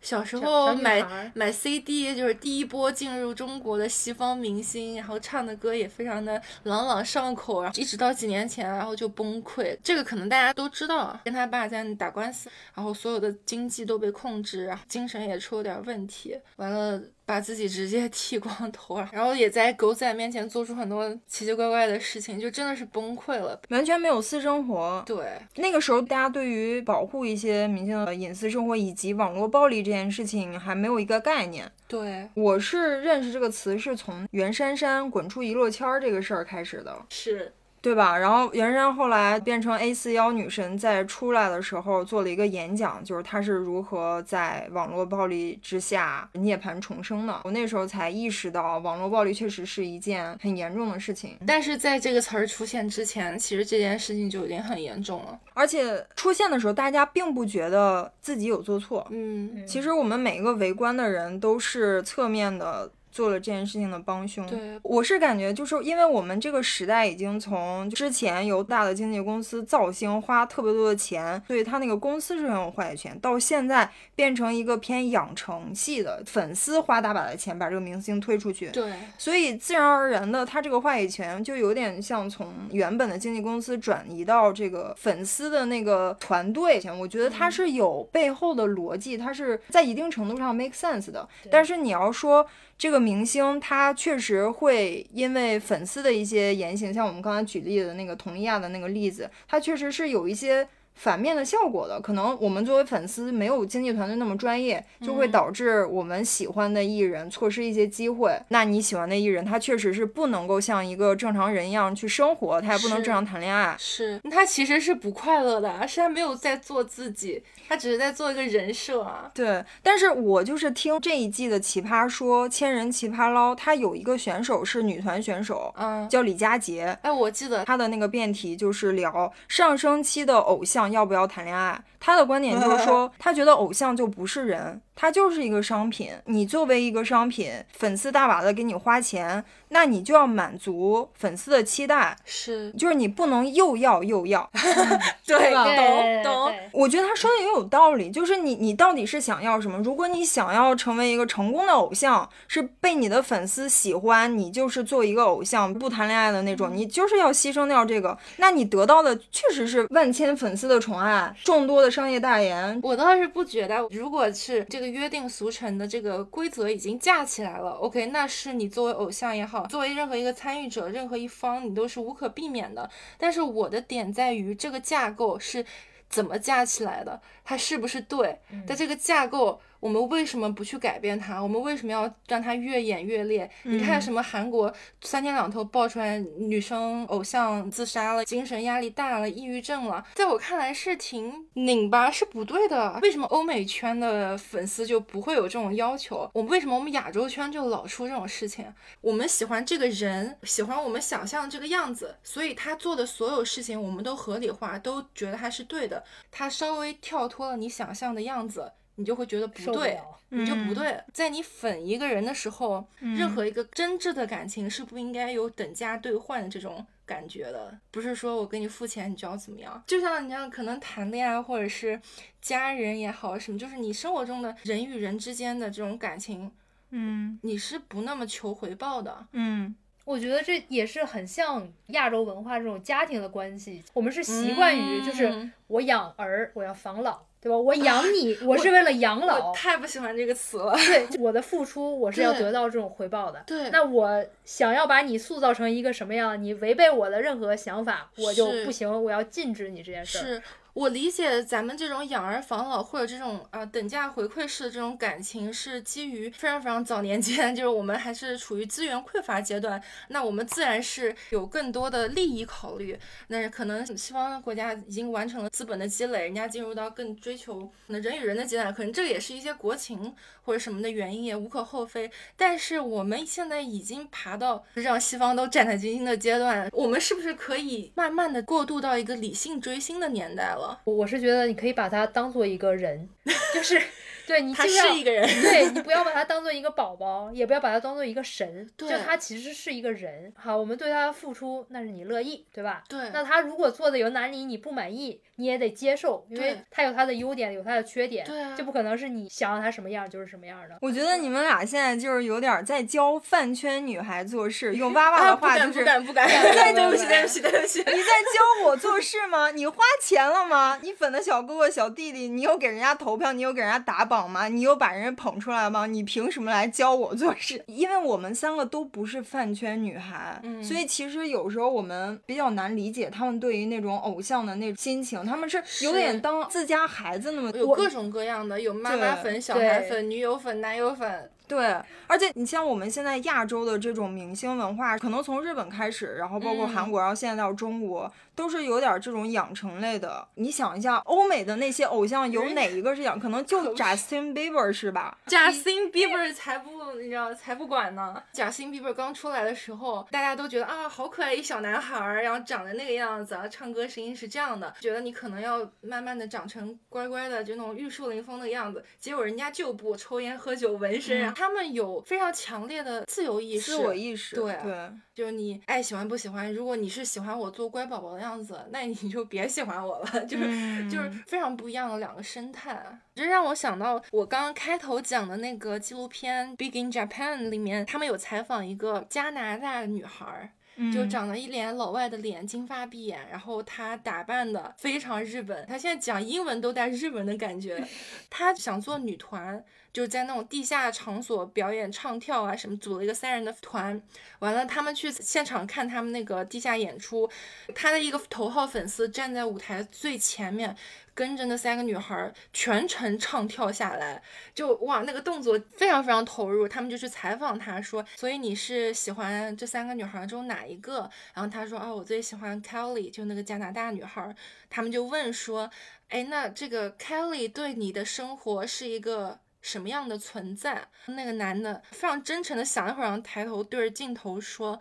小时候买买 CD，就是第一波进入中国的西方明星，然后唱的歌也非常的朗朗上口，然后一直到几年前，然后就崩溃。这个可能大家都知道，跟他爸在打官司，然后所有的经济都被控制，然后精神也出了点问题，完了。把自己直接 [LAUGHS] 剃光头啊，然后也在狗仔面前做出很多奇奇怪怪的事情，就真的是崩溃了。完全没有私生活。对，那个时候，大家对于保护一些明星的隐私生活以及网络暴力这件事情还没有一个概念。对，我是认识这个词是从袁姗姗滚出娱乐圈儿这个事儿开始的。是。对吧？然后袁姗后来变成 A 四幺女神，在出来的时候做了一个演讲，就是她是如何在网络暴力之下涅槃重生的。我那时候才意识到，网络暴力确实是一件很严重的事情。但是在这个词儿出现之前，其实这件事情就已经很严重了。而且出现的时候，大家并不觉得自己有做错。嗯，其实我们每一个围观的人都是侧面的。做了这件事情的帮凶，对，我是感觉就是因为我们这个时代已经从之前由大的经纪公司造星花特别多的钱，所以他那个公司是很有话语权，到现在变成一个偏养成系的粉丝花大把的钱把这个明星推出去，对，所以自然而然的他这个话语权就有点像从原本的经纪公司转移到这个粉丝的那个团队前，我觉得他是有背后的逻辑，他是在一定程度上 make sense 的，但是你要说。这个明星他确实会因为粉丝的一些言行，像我们刚才举例的那个佟丽娅的那个例子，他确实是有一些。反面的效果的，可能我们作为粉丝没有经纪团队那么专业，就会导致我们喜欢的艺人错失一些机会。那你喜欢的艺人，他确实是不能够像一个正常人一样去生活，他也不能正常谈恋爱。是他其实是不快乐的，是他没有在做自己，他只是在做一个人设啊。对，但是我就是听这一季的奇葩说千人奇葩捞，他有一个选手是女团选手，嗯，叫李佳杰。哎，我记得他的那个辩题就是聊上升期的偶像。要不要谈恋爱？他的观点就是说，[LAUGHS] 他觉得偶像就不是人，他就是一个商品。你作为一个商品，粉丝大把的给你花钱，那你就要满足粉丝的期待。是，就是你不能又要又要。[LAUGHS] 对，懂懂。我觉得他说的也有道理，就是你你到底是想要什么？如果你想要成为一个成功的偶像，是被你的粉丝喜欢，你就是做一个偶像不谈恋爱的那种，你就是要牺牲掉这个，那你得到的确实是万千粉丝的宠爱，众多的。商业代言，我倒是不觉得。如果是这个约定俗成的这个规则已经架起来了，OK，那是你作为偶像也好，作为任何一个参与者，任何一方，你都是无可避免的。但是我的点在于这个架构是怎么架起来的，它是不是对？但这个架构。我们为什么不去改变它？我们为什么要让它越演越烈？你看什么韩国三天两头爆出来女生偶像自杀了，精神压力大了，抑郁症了，在我看来是挺拧巴，是不对的。为什么欧美圈的粉丝就不会有这种要求？我们为什么我们亚洲圈就老出这种事情？我们喜欢这个人，喜欢我们想象这个样子，所以他做的所有事情我们都合理化，都觉得他是对的。他稍微跳脱了你想象的样子。你就会觉得不对，你就不对。在你粉一个人的时候，任何一个真挚的感情是不应该有等价兑换的这种感觉的。不是说我给你付钱，你就要怎么样。就像你像可能谈恋爱或者是家人也好，什么就是你生活中的人与人之间的这种感情，嗯，你是不那么求回报的。嗯，我觉得这也是很像亚洲文化这种家庭的关系。我们是习惯于就是我养儿，我要防老。对吧？我养你，[LAUGHS] 我是为了养老。太不喜欢这个词了。对，我的付出，我是要得到这种回报的。对。那我想要把你塑造成一个什么样？你违背我的任何想法，我就不行。我要禁止你这件事。是。我理解咱们这种养儿防老或者这种啊等价回馈式的这种感情，是基于非常非常早年间，[LAUGHS] 就是我们还是处于资源匮乏阶段，那我们自然是有更多的利益考虑。那可能西方国家已经完成了资本的积累，人家进入到更追求那人与人的阶段，可能这也是一些国情或者什么的原因，也无可厚非。但是我们现在已经爬到让西方都战战兢兢的阶段，我们是不是可以慢慢的过渡到一个理性追星的年代了？我是觉得你可以把它当做一个人，就是对你他既不要是一个人。对 [LAUGHS] 你不要把他当做一个宝宝，也不要把他当做一个神，就他其实是一个人。好，我们对他的付出，那是你乐意，对吧？对那他如果做的有哪里你不满意，你也得接受，因为他有他的优点，有他的缺点，对啊就不可能是你想让他什么样就是什么样的。我觉得你们俩现在就是有点在教饭圈女孩做事，用 [LAUGHS] 娃娃啊，的话就是。不敢不敢，对对不起对对不起对不起。你在教我做事吗？你花钱了吗？你粉的小哥哥小弟弟，你有给人家投票，你有给人家打榜吗？你有把人家捧出来吗？你凭什么来教我做事？[LAUGHS] 因为我们三个都不是饭圈女孩，嗯所以其实有时候我们比较难理解他们对于那种偶像的那种心情，他们是有点当自家孩子那么有各种各样的，有妈妈粉、小孩粉、女友粉、男友粉，对，而且你像我们现在亚洲的这种明星文化，可能从日本开始，然后包括嗯韩国，然后现在到中国，都是有点这种养成类的。你想一下，欧美的那些偶像有哪一个是养？可能就 Justin Bieber 是吧？贾斯汀比伯才不，你知道才不管呢。贾斯汀比伯刚出来的时候，大家都觉得啊，好可爱一小男孩儿，然后长得那个样子，唱歌声音是这样的，觉得你可能要慢慢的长成乖乖的，就那种玉树临风的样子。结果人家就不抽烟喝酒纹身，啊，他们有非常强烈的自由意识，自我意识，对对，就是你爱喜欢不喜欢，如果你是喜欢我做乖宝宝的样子，那你就别喜欢我了，[LAUGHS] 就是、嗯就是非常不一样的两个生态。这让我想到我刚刚开头讲的那个纪录片《Big in Japan》里面，他们有采访一个加拿大女孩儿。就嗯长得一脸老外的脸，金发碧眼，然后她打扮的非常日本，她现在讲英文都带日文的感觉。[LAUGHS] 她想做女团，就是在那种地下场所表演唱跳啊什么，组了一个三人的团。完了，他们去现场看他们那个地下演出，她的一个头号粉丝站在舞台最前面，跟着那三个女孩全程唱跳下来，就哇那个动作非常非常投入。他们就去采访他说，所以你是喜欢这三个女孩中哪一个？然后他说啊，我最喜欢 Kelly，就那个加拿大女孩。他们就问说，哎，那这个 Kelly 对你的生活是一个什么样的存在？那个男的非常真诚的想一会儿，然后抬头对着镜头说。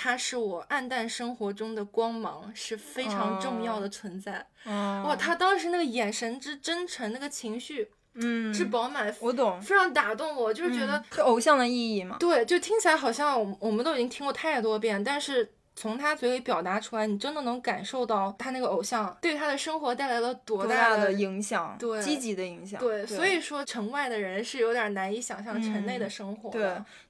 他是我暗淡生活中的光芒，是非常重要的存在。嗯哇，他当时那个眼神之真诚，那个情绪嗯，之饱满，我懂，非常打动我。就是觉得，嗯偶像的意义嘛。对，就听起来好像我我们都已经听过太多遍，但是从他嘴里表达出来，你真的能感受到他那个偶像对他的生活带来了多大的影响？对积极的影响。对，所以说城外的人是有点难以想象城内的生活对。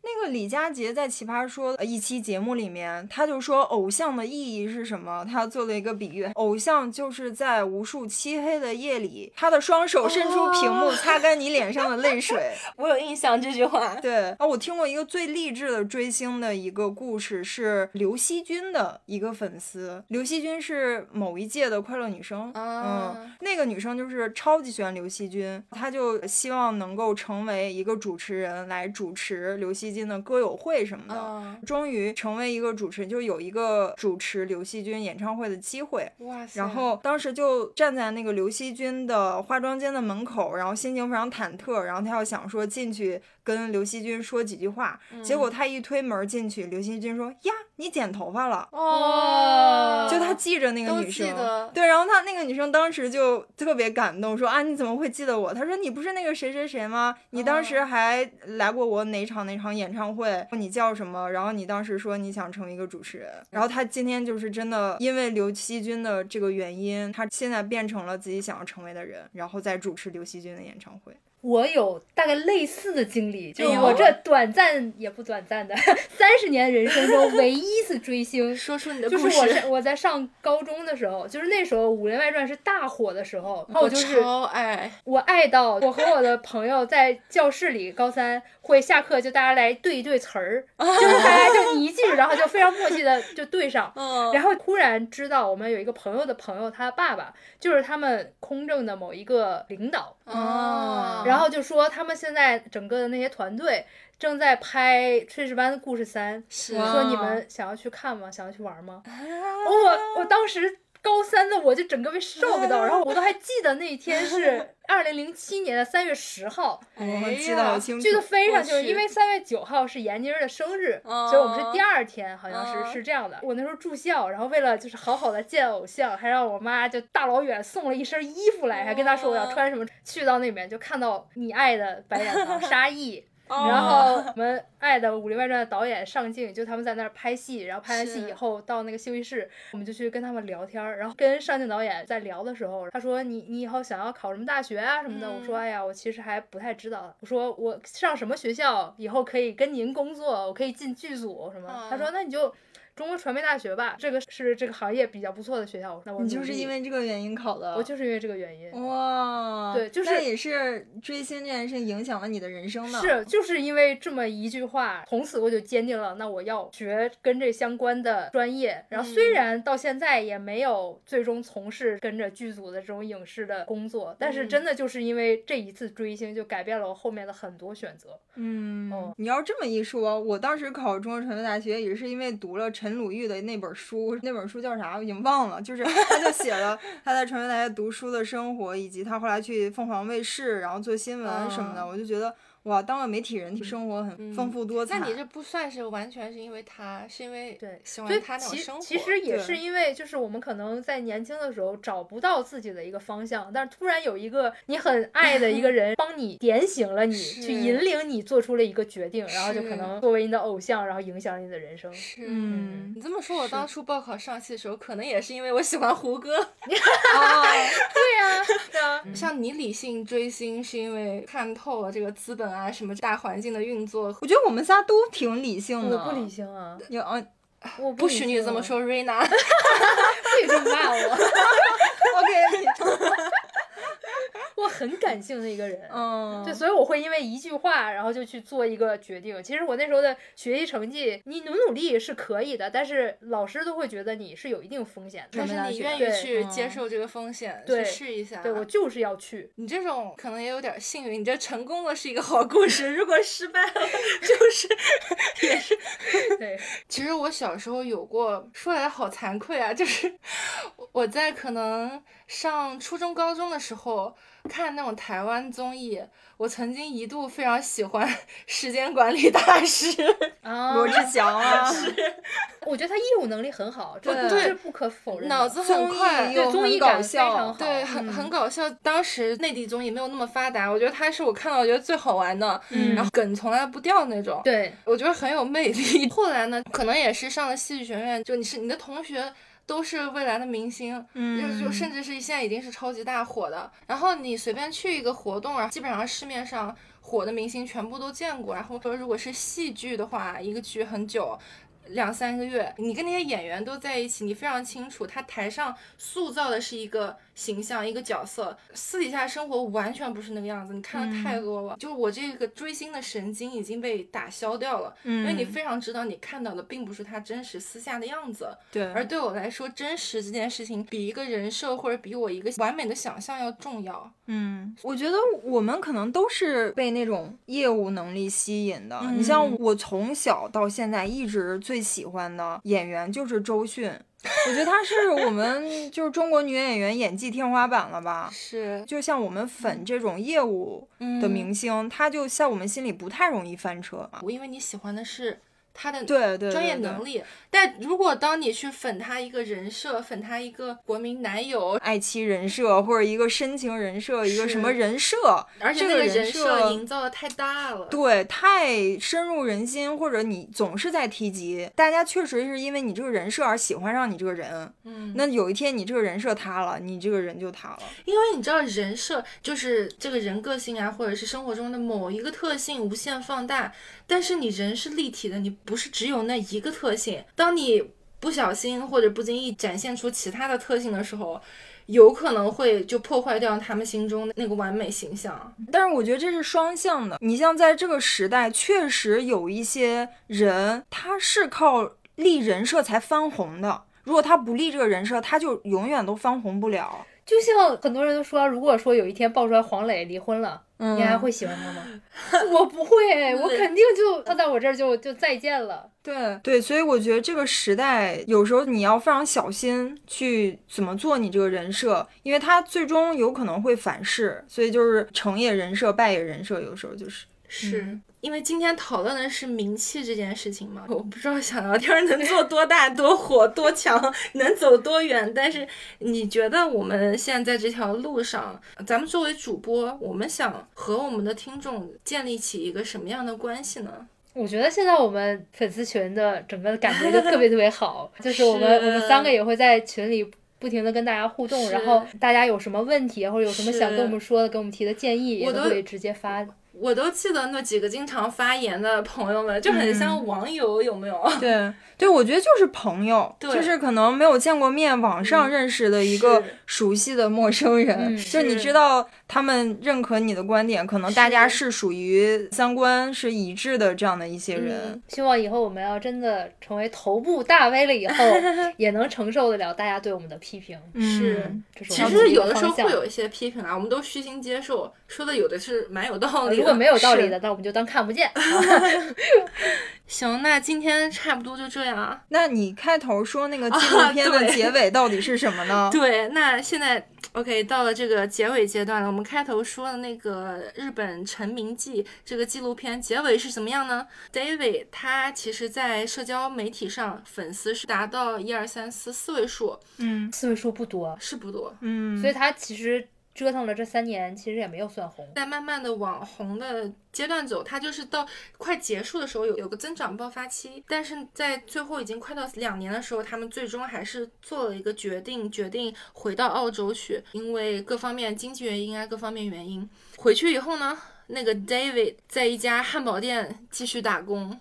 那个李佳杰在《奇葩说》一期节目里面，他就说偶像的意义是什么？他做了一个比喻，偶像就是在无数漆黑的夜里，他的双手伸出屏幕，擦干你脸上的泪水。[LAUGHS] 我有印象这句话。对啊，我听过一个最励志的追星的一个故事，是刘惜君的一个粉丝。刘惜君是某一届的快乐女生，啊嗯，那个女生就是超级喜欢刘惜君，她就希望能够成为一个主持人来主持刘惜君的歌友会什么的。啊，终于成为一个主持人，就有一个主持刘惜君演唱会的机会。哇塞！然后当时就站在那个刘惜君的化妆间的门口，然后心情非常忐忑，然后她要想说进去跟刘惜君说几句话，结果他一推门进去，刘惜君说：“呀，你剪头发了。”哦，就他记着那个女生，对，然后他那个女生当时就特别感动，说啊你怎么会记得我？他说你不是那个谁谁谁吗？你当时还来过我哪场哪场演唱会？你叫什么？然后你当时说你想成为一个主持人，然后他今天就是真的因为刘惜君的这个原因，他现在变成了自己想要成为的人，然后再主持刘惜君的演唱会。我有大概类似的经历，就我这短暂也不短暂的 [LAUGHS] 三十年人生中唯一一次追星，说出你的就是故事。我是我在上高中的时候，就是那时候《武林外传》是大火的时候，然后我就是超爱，我爱到我和我的朋友在教室里，高三会下课就大家来对一对词儿，[LAUGHS] 就是大家就你一句，然后就非常默契的 [LAUGHS] 就对上。嗯。然后突然知道我们有一个朋友的朋友，他爸爸就是他们空政的某一个领导，哦，然后就说他们现在整个的那些团队正在拍《炊事班的故事三》，是说你们想要去看吗？想要去玩吗？我我当时高三的我就整个被 shock 到，然后我都还记得那一天是 [LAUGHS] 二零零七年的三月十号，我记得好清楚，记得非常清楚，因为三月九号是闫妮儿的生日，哦所以我们是第二天，好像是、哦是这样的。我那时候住校，然后为了就是好好的见偶像，还让我妈就大老远送了一身衣服来，还跟她说我要穿什么。去到那边就看到你爱的白眼狼 [LAUGHS] 沙溢。然后我们爱的《武林外传》的导演上镜，就他们在那儿拍戏，然后拍完戏以后到那个休息室，我们就去跟他们聊天儿。然后跟上镜导演在聊的时候，他说你你以后想要考什么大学啊什么的，我说哎呀，我其实还不太知道。我说我上什么学校以后可以跟您工作，我可以进剧组什么。他说那你就。中国传媒大学吧，这个是这个行业比较不错的学校。那我你就是因为这个原因考的，我就是因为这个原因，哇，对就是那也是追星这件事影响了你的人生呢。是，就是因为这么一句话，从此我就坚定了，那我要学跟这相关的专业。然后虽然到现在也没有最终从事跟着剧组的这种影视的工作，但是真的就是因为这一次追星，就改变了我后面的很多选择。嗯哦，你要这么一说，我当时考中国传媒大学也是因为读了陈鲁豫的那本书，那本书叫啥？我已经忘了，就是他就写了 [LAUGHS] 他在传媒大学读书的生活，以及他后来去凤凰卫视，然后做新闻什么的，嗯。我就觉得哇，当了媒体人生活很丰富多彩。那你这不算是完全是因为他，是因为对喜欢他那种其生活。其实也是因为，就是我们可能在年轻的时候找不到自己的一个方向，但是突然有一个你很爱的一个人帮你点醒了你，去引领你做出了一个决定，然后就可能作为你的偶像，然后影响了你的人生。是，嗯你这么说，我当初报考上戏的时候，可能也是因为我喜欢胡歌。[LAUGHS] 哦，[LAUGHS] 对呀、对啊，像你理性追星，是因为看透了这个资本啊，什么大环境的运作。我觉得我们仨都挺理性的。我不理性啊，有啊我不许你这么，说，瑞娜。[LAUGHS] 不许这么骂我。[LAUGHS] OK，我很感性的一个人。[LAUGHS] 嗯，对，所以我会因为一句话，然后就去做一个决定。其实我那时候的学习成绩，你努努力是可以的，但是老师都会觉得你是有一定风险的。但是你愿意去嗯接受这个风险，对去试一下。对我就是要去。你这种可能也有点幸运，你这成功了是一个好故事，如果失败了，就是 [LAUGHS] 也是。对，[LAUGHS] 其实我小时候有过，说来好惭愧啊，就是我在可能上初中、高中的时候看那种台湾综艺，我曾经一度非常喜欢 [LAUGHS] 时间管理大师。[LAUGHS] 啊，罗志祥啊，[LAUGHS] 我觉得他业务能力很好，这对不可否认。脑子很快，又对综艺很搞感非常笑好，对，很很搞笑。当时内地综艺没有那么发达，我觉得他是我看到我觉得最好玩的，嗯然后梗从来不掉那种。对，我觉得很有魅力。后来呢，可能也是上了戏剧学院，就你是你的同学都是未来的明星，嗯就就甚至是现在已经是超级大火的。然后你随便去一个活动，然后基本上市面上火的明星全部都见过。然后说如果是戏剧的话，一个剧很久。两三个月，你跟那些演员都在一起，你非常清楚，他台上塑造的是一个形象、一个角色，私底下生活完全不是那个样子。你看的太多了，就是我这个追星的神经已经被打消掉了，嗯因为你非常知道你看到的并不是他真实私下的样子，对，而对我来说，真实这件事情比一个人设或者比我一个完美的想象要重要。嗯，我觉得我们可能都是被那种业务能力吸引的。嗯你像我从小到现在一直最喜欢的演员就是周迅，我觉得她是我们就是中国女演员演技天花板了吧。是就像我们粉这种业务的明星，他就在我们心里不太容易翻车嘛。我因为你喜欢的是他的对对对专业能力，但如果当你去粉他一个人设，粉他一个国民男友，爱妻人设或者一个深情人设，一个什么人设，而且这个人设营造的太大了，对，太深入人心，或者你总是在提及，大家确实是因为你这个人设而喜欢上你这个人。嗯，那有一天你这个人设塌了，你这个人就塌了。因为你知道人设就是这个人个性啊，或者是生活中的某一个特性无限放大，但是你人是立体的，你不是只有那一个特性。当你不小心或者不经意展现出其他的特性的时候，有可能会就破坏掉他们心中的那个完美形象。但是我觉得这是双向的。你像在这个时代，确实有一些人他是靠立人设才翻红的。如果他不立这个人设，他就永远都翻红不了。就像很多人都说，如果说有一天爆出来黄磊离婚了，你还会喜欢他吗？[LAUGHS] 我不会，我肯定就他在我这儿就就再见了。对对，所以我觉得这个时代有时候你要非常小心去怎么做你这个人设，因为他最终有可能会反噬，所以就是成也人设，败也人设，有时候就是。是因为今天讨论的是名气这件事情嘛？我不知道小聊天能做多大、[LAUGHS] 多火、多强，能走多远。但是你觉得我们现在在这条路上，咱们作为主播，我们想和我们的听众建立起一个什么样的关系呢？我觉得现在我们粉丝群的整个感觉就特别特别好，[LAUGHS] 就是我们我们三个也会在群里不停的跟大家互动，然后大家有什么问题或者有什么想跟我们说的、给我们提的建议，也都会直接发。我都记得那几个经常发言的朋友们，就很像网友，有没有？对，对，我觉得就是朋友，对就是可能没有见过面，网上认识的一个熟悉的陌生人，嗯 [LAUGHS] 就你知道他们认可你的观点，可能大家是属于三观是一致的这样的一些人。嗯希望以后我们要真的成为头部大 V 了以后，[LAUGHS] 也能承受得了大家对我们的批评。是嗯是其实有的时候会有一些批评啊，我们都虚心接受，说的有的是蛮有道理的。如果没有道理的，那我们就当看不见。[LAUGHS] [LAUGHS] 行，那今天差不多就这样啊。那你开头说那个纪录片的结尾到底是什么呢？[LAUGHS] 对，那现在 OK 到了这个结尾阶段了。我们开头说的那个日本成名记这个纪录片结尾是怎么样呢？David 他其实在社交媒体上粉丝是达到一二三四四位数，嗯四位数不多，是不多。嗯，所以他其实折腾了这三年，其实也没有算红。在慢慢的往红的阶段走，它就是到快结束的时候有有个增长爆发期，但是在最后已经快到两年的时候，他们最终还是做了一个决定，决定回到澳洲去，因为各方面经济原因啊，各方面原因。回去以后呢，那个 David 在一家汉堡店继续打工，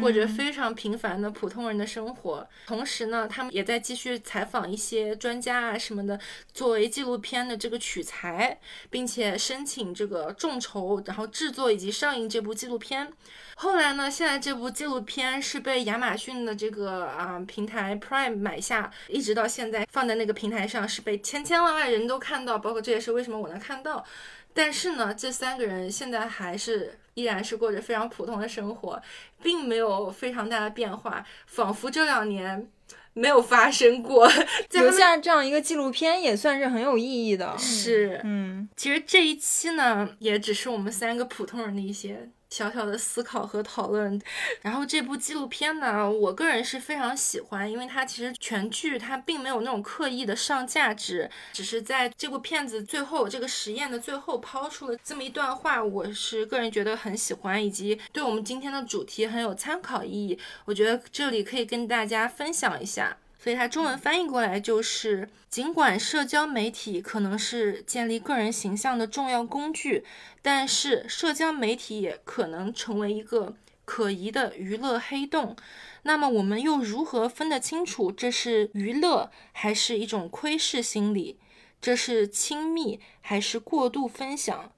过着非常平凡的普通人的生活。同时呢，他们也在继续采访一些专家啊什么的，作为纪录片的这个取材，并且申请这个众筹，然后制作以及上映这部纪录片。后来呢，现在这部纪录片是被亚马逊的这个啊、平台 Prime 买下，一直到现在放在那个平台上是被千千万万人都看到，包括这也是为什么我能看到。但是呢，这三个人现在还是依然是过着非常普通的生活，并没有非常大的变化，仿佛这两年没有发生过。[LAUGHS] 留下这样一个纪录片也算是很有意义的。是，嗯，其实这一期呢，也只是我们三个普通人的一些小小的思考和讨论。然后这部纪录片呢，我个人是非常喜欢，因为它其实全剧它并没有那种刻意的上价值，只是在这部片子最后这个实验的最后抛出了这么一段话，我是个人觉得很喜欢，以及对我们今天的主题很有参考意义。我觉得这里可以跟大家分享一下。所以它中文翻译过来就是：尽管社交媒体可能是建立个人形象的重要工具，但是社交媒体也可能成为一个可疑的娱乐黑洞。那么我们又如何分得清楚这是娱乐还是一种窥视心理？这是亲密还是过度分享？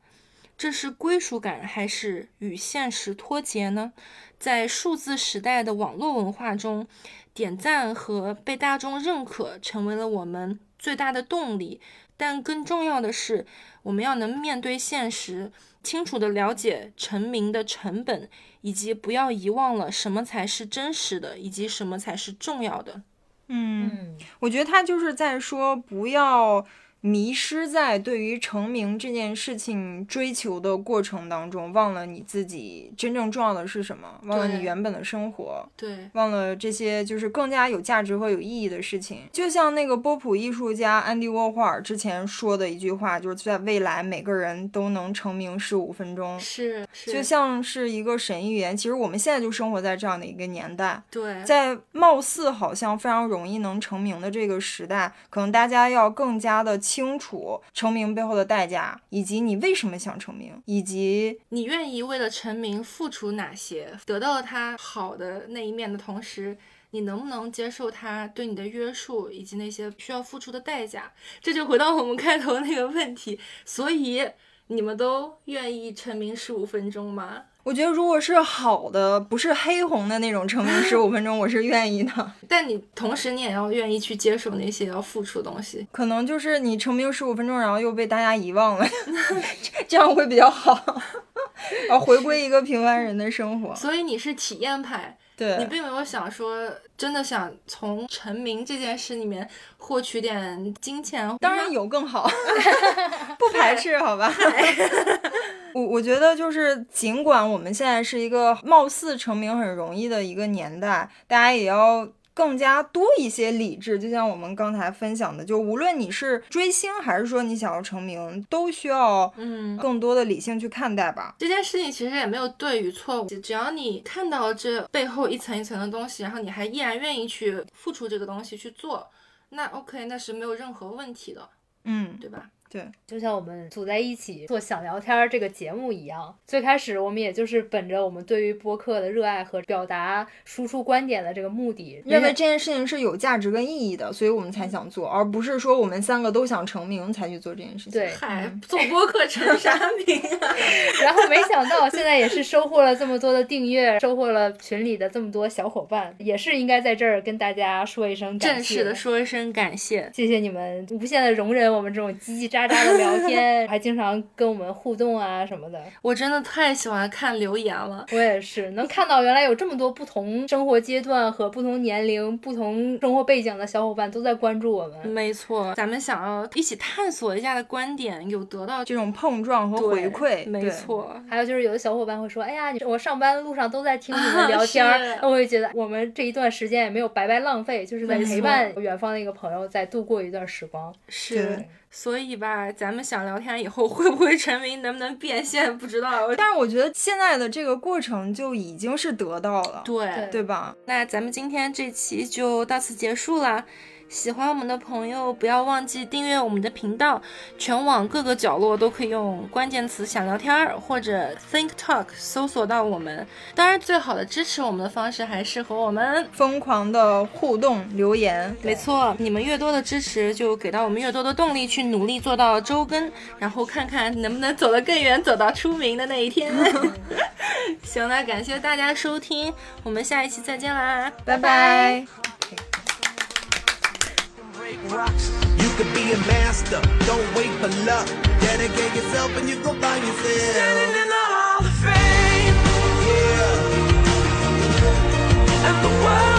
这是归属感还是与现实脱节呢？在数字时代的网络文化中，点赞和被大众认可成为了我们最大的动力。但更重要的是，我们要能面对现实，清楚地了解成名的成本，以及不要遗忘了什么才是真实的，以及什么才是重要的。嗯，嗯，我觉得他就是在说不要迷失在对于成名这件事情追求的过程当中，忘了你自己真正重要的是什么，忘了你原本的生活。对，忘了这些就是更加有价值和有意义的事情。就像那个波普艺术家安迪沃霍尔之前说的一句话，就是在未来每个人都能成名十五分钟，是是，就像是一个神预言。其实我们现在就生活在这样的一个年代，对，在貌似好像非常容易能成名的这个时代，可能大家要更加的清楚成名背后的代价，以及你为什么想成名，以及你愿意为了成名付出哪些？得到了他好的那一面的同时，你能不能接受他对你的约束以及那些需要付出的代价？这就回到我们开头那个问题。所以你们都愿意成名十五分钟吗？我觉得如果是好的，不是黑红的那种成名十五分钟，我是愿意的。[LAUGHS] 但你同时你也要愿意去接受那些要付出的东西。可能就是你成名十五分钟，然后又被大家遗忘了，[LAUGHS] 这样会比较好，[LAUGHS] 然后回归一个平凡人的生活。所以你是体验派，对你并没有想说真的想从成名这件事里面获取点金钱。当然有更好，[LAUGHS] 不排斥，好吧？[LAUGHS] 我我觉得就是，尽管我们现在是一个貌似成名很容易的一个年代，大家也要更加多一些理智。就像我们刚才分享的，就无论你是追星还是说你想要成名，都需要嗯，更多的理性去看待吧。这件事情其实也没有对与错误，只要你看到这背后一层一层的东西，然后你还依然愿意去付出这个东西去做，那 OK，那是没有任何问题的，嗯，对吧？对，就像我们组在一起做想聊天儿这个节目一样，最开始我们也就是本着我们对于播客的热爱和表达、输出观点的这个目的，认为这件事情是有价值跟意义的，所以我们才想做，而不是说我们三个都想成名才去做这件事情。对，嗨，做播客成啥名啊？[LAUGHS] 然后没想到现在也是收获了这么多的订阅，收获了群里的这么多小伙伴，也是应该在这儿跟大家说一声感谢正式的说一声感谢。谢谢你们无限的容忍我们这种叽叽喳喳的聊天，[LAUGHS] 还经常跟我们互动啊什么的。我真的太喜欢看留言了。我也是能看到原来有这么多不同生活阶段和不同年龄、不同生活背景的小伙伴都在关注我们。没错，咱们想要一起探索一下的观点，有得到这种碰撞和回馈，没。错。还有就是有的小伙伴会说：“哎呀，你我上班路上都在听你们聊天我也觉得我们这一段时间也没有白白浪费，就是在陪伴远方的一个朋友，在度过一段时光。是对，所以吧，咱们想聊天以后 [LAUGHS] 会不会成名，能不能变现，不知道。但是我觉得现在的这个过程就已经是得到了，对，对吧？那咱们今天这期就到此结束啦。喜欢我们的朋友，不要忘记订阅我们的频道，全网各个角落都可以用关键词“想聊天儿”或者 “think talk” 搜索到我们。当然，最好的支持我们的方式还是和我们。疯狂的互动留言，没错，你们越多的支持，就给到我们越多的动力去努力做到周更，然后看看能不能走得更远，走到出名的那一天。[LAUGHS] 行，了感谢大家收听，我们下一期再见啦，拜拜。Break rocks. You could be a master. Don't wait for luck. Dedicate yourself and you go find yourself. Standing in the Hall of Fame. Yeah. And the world.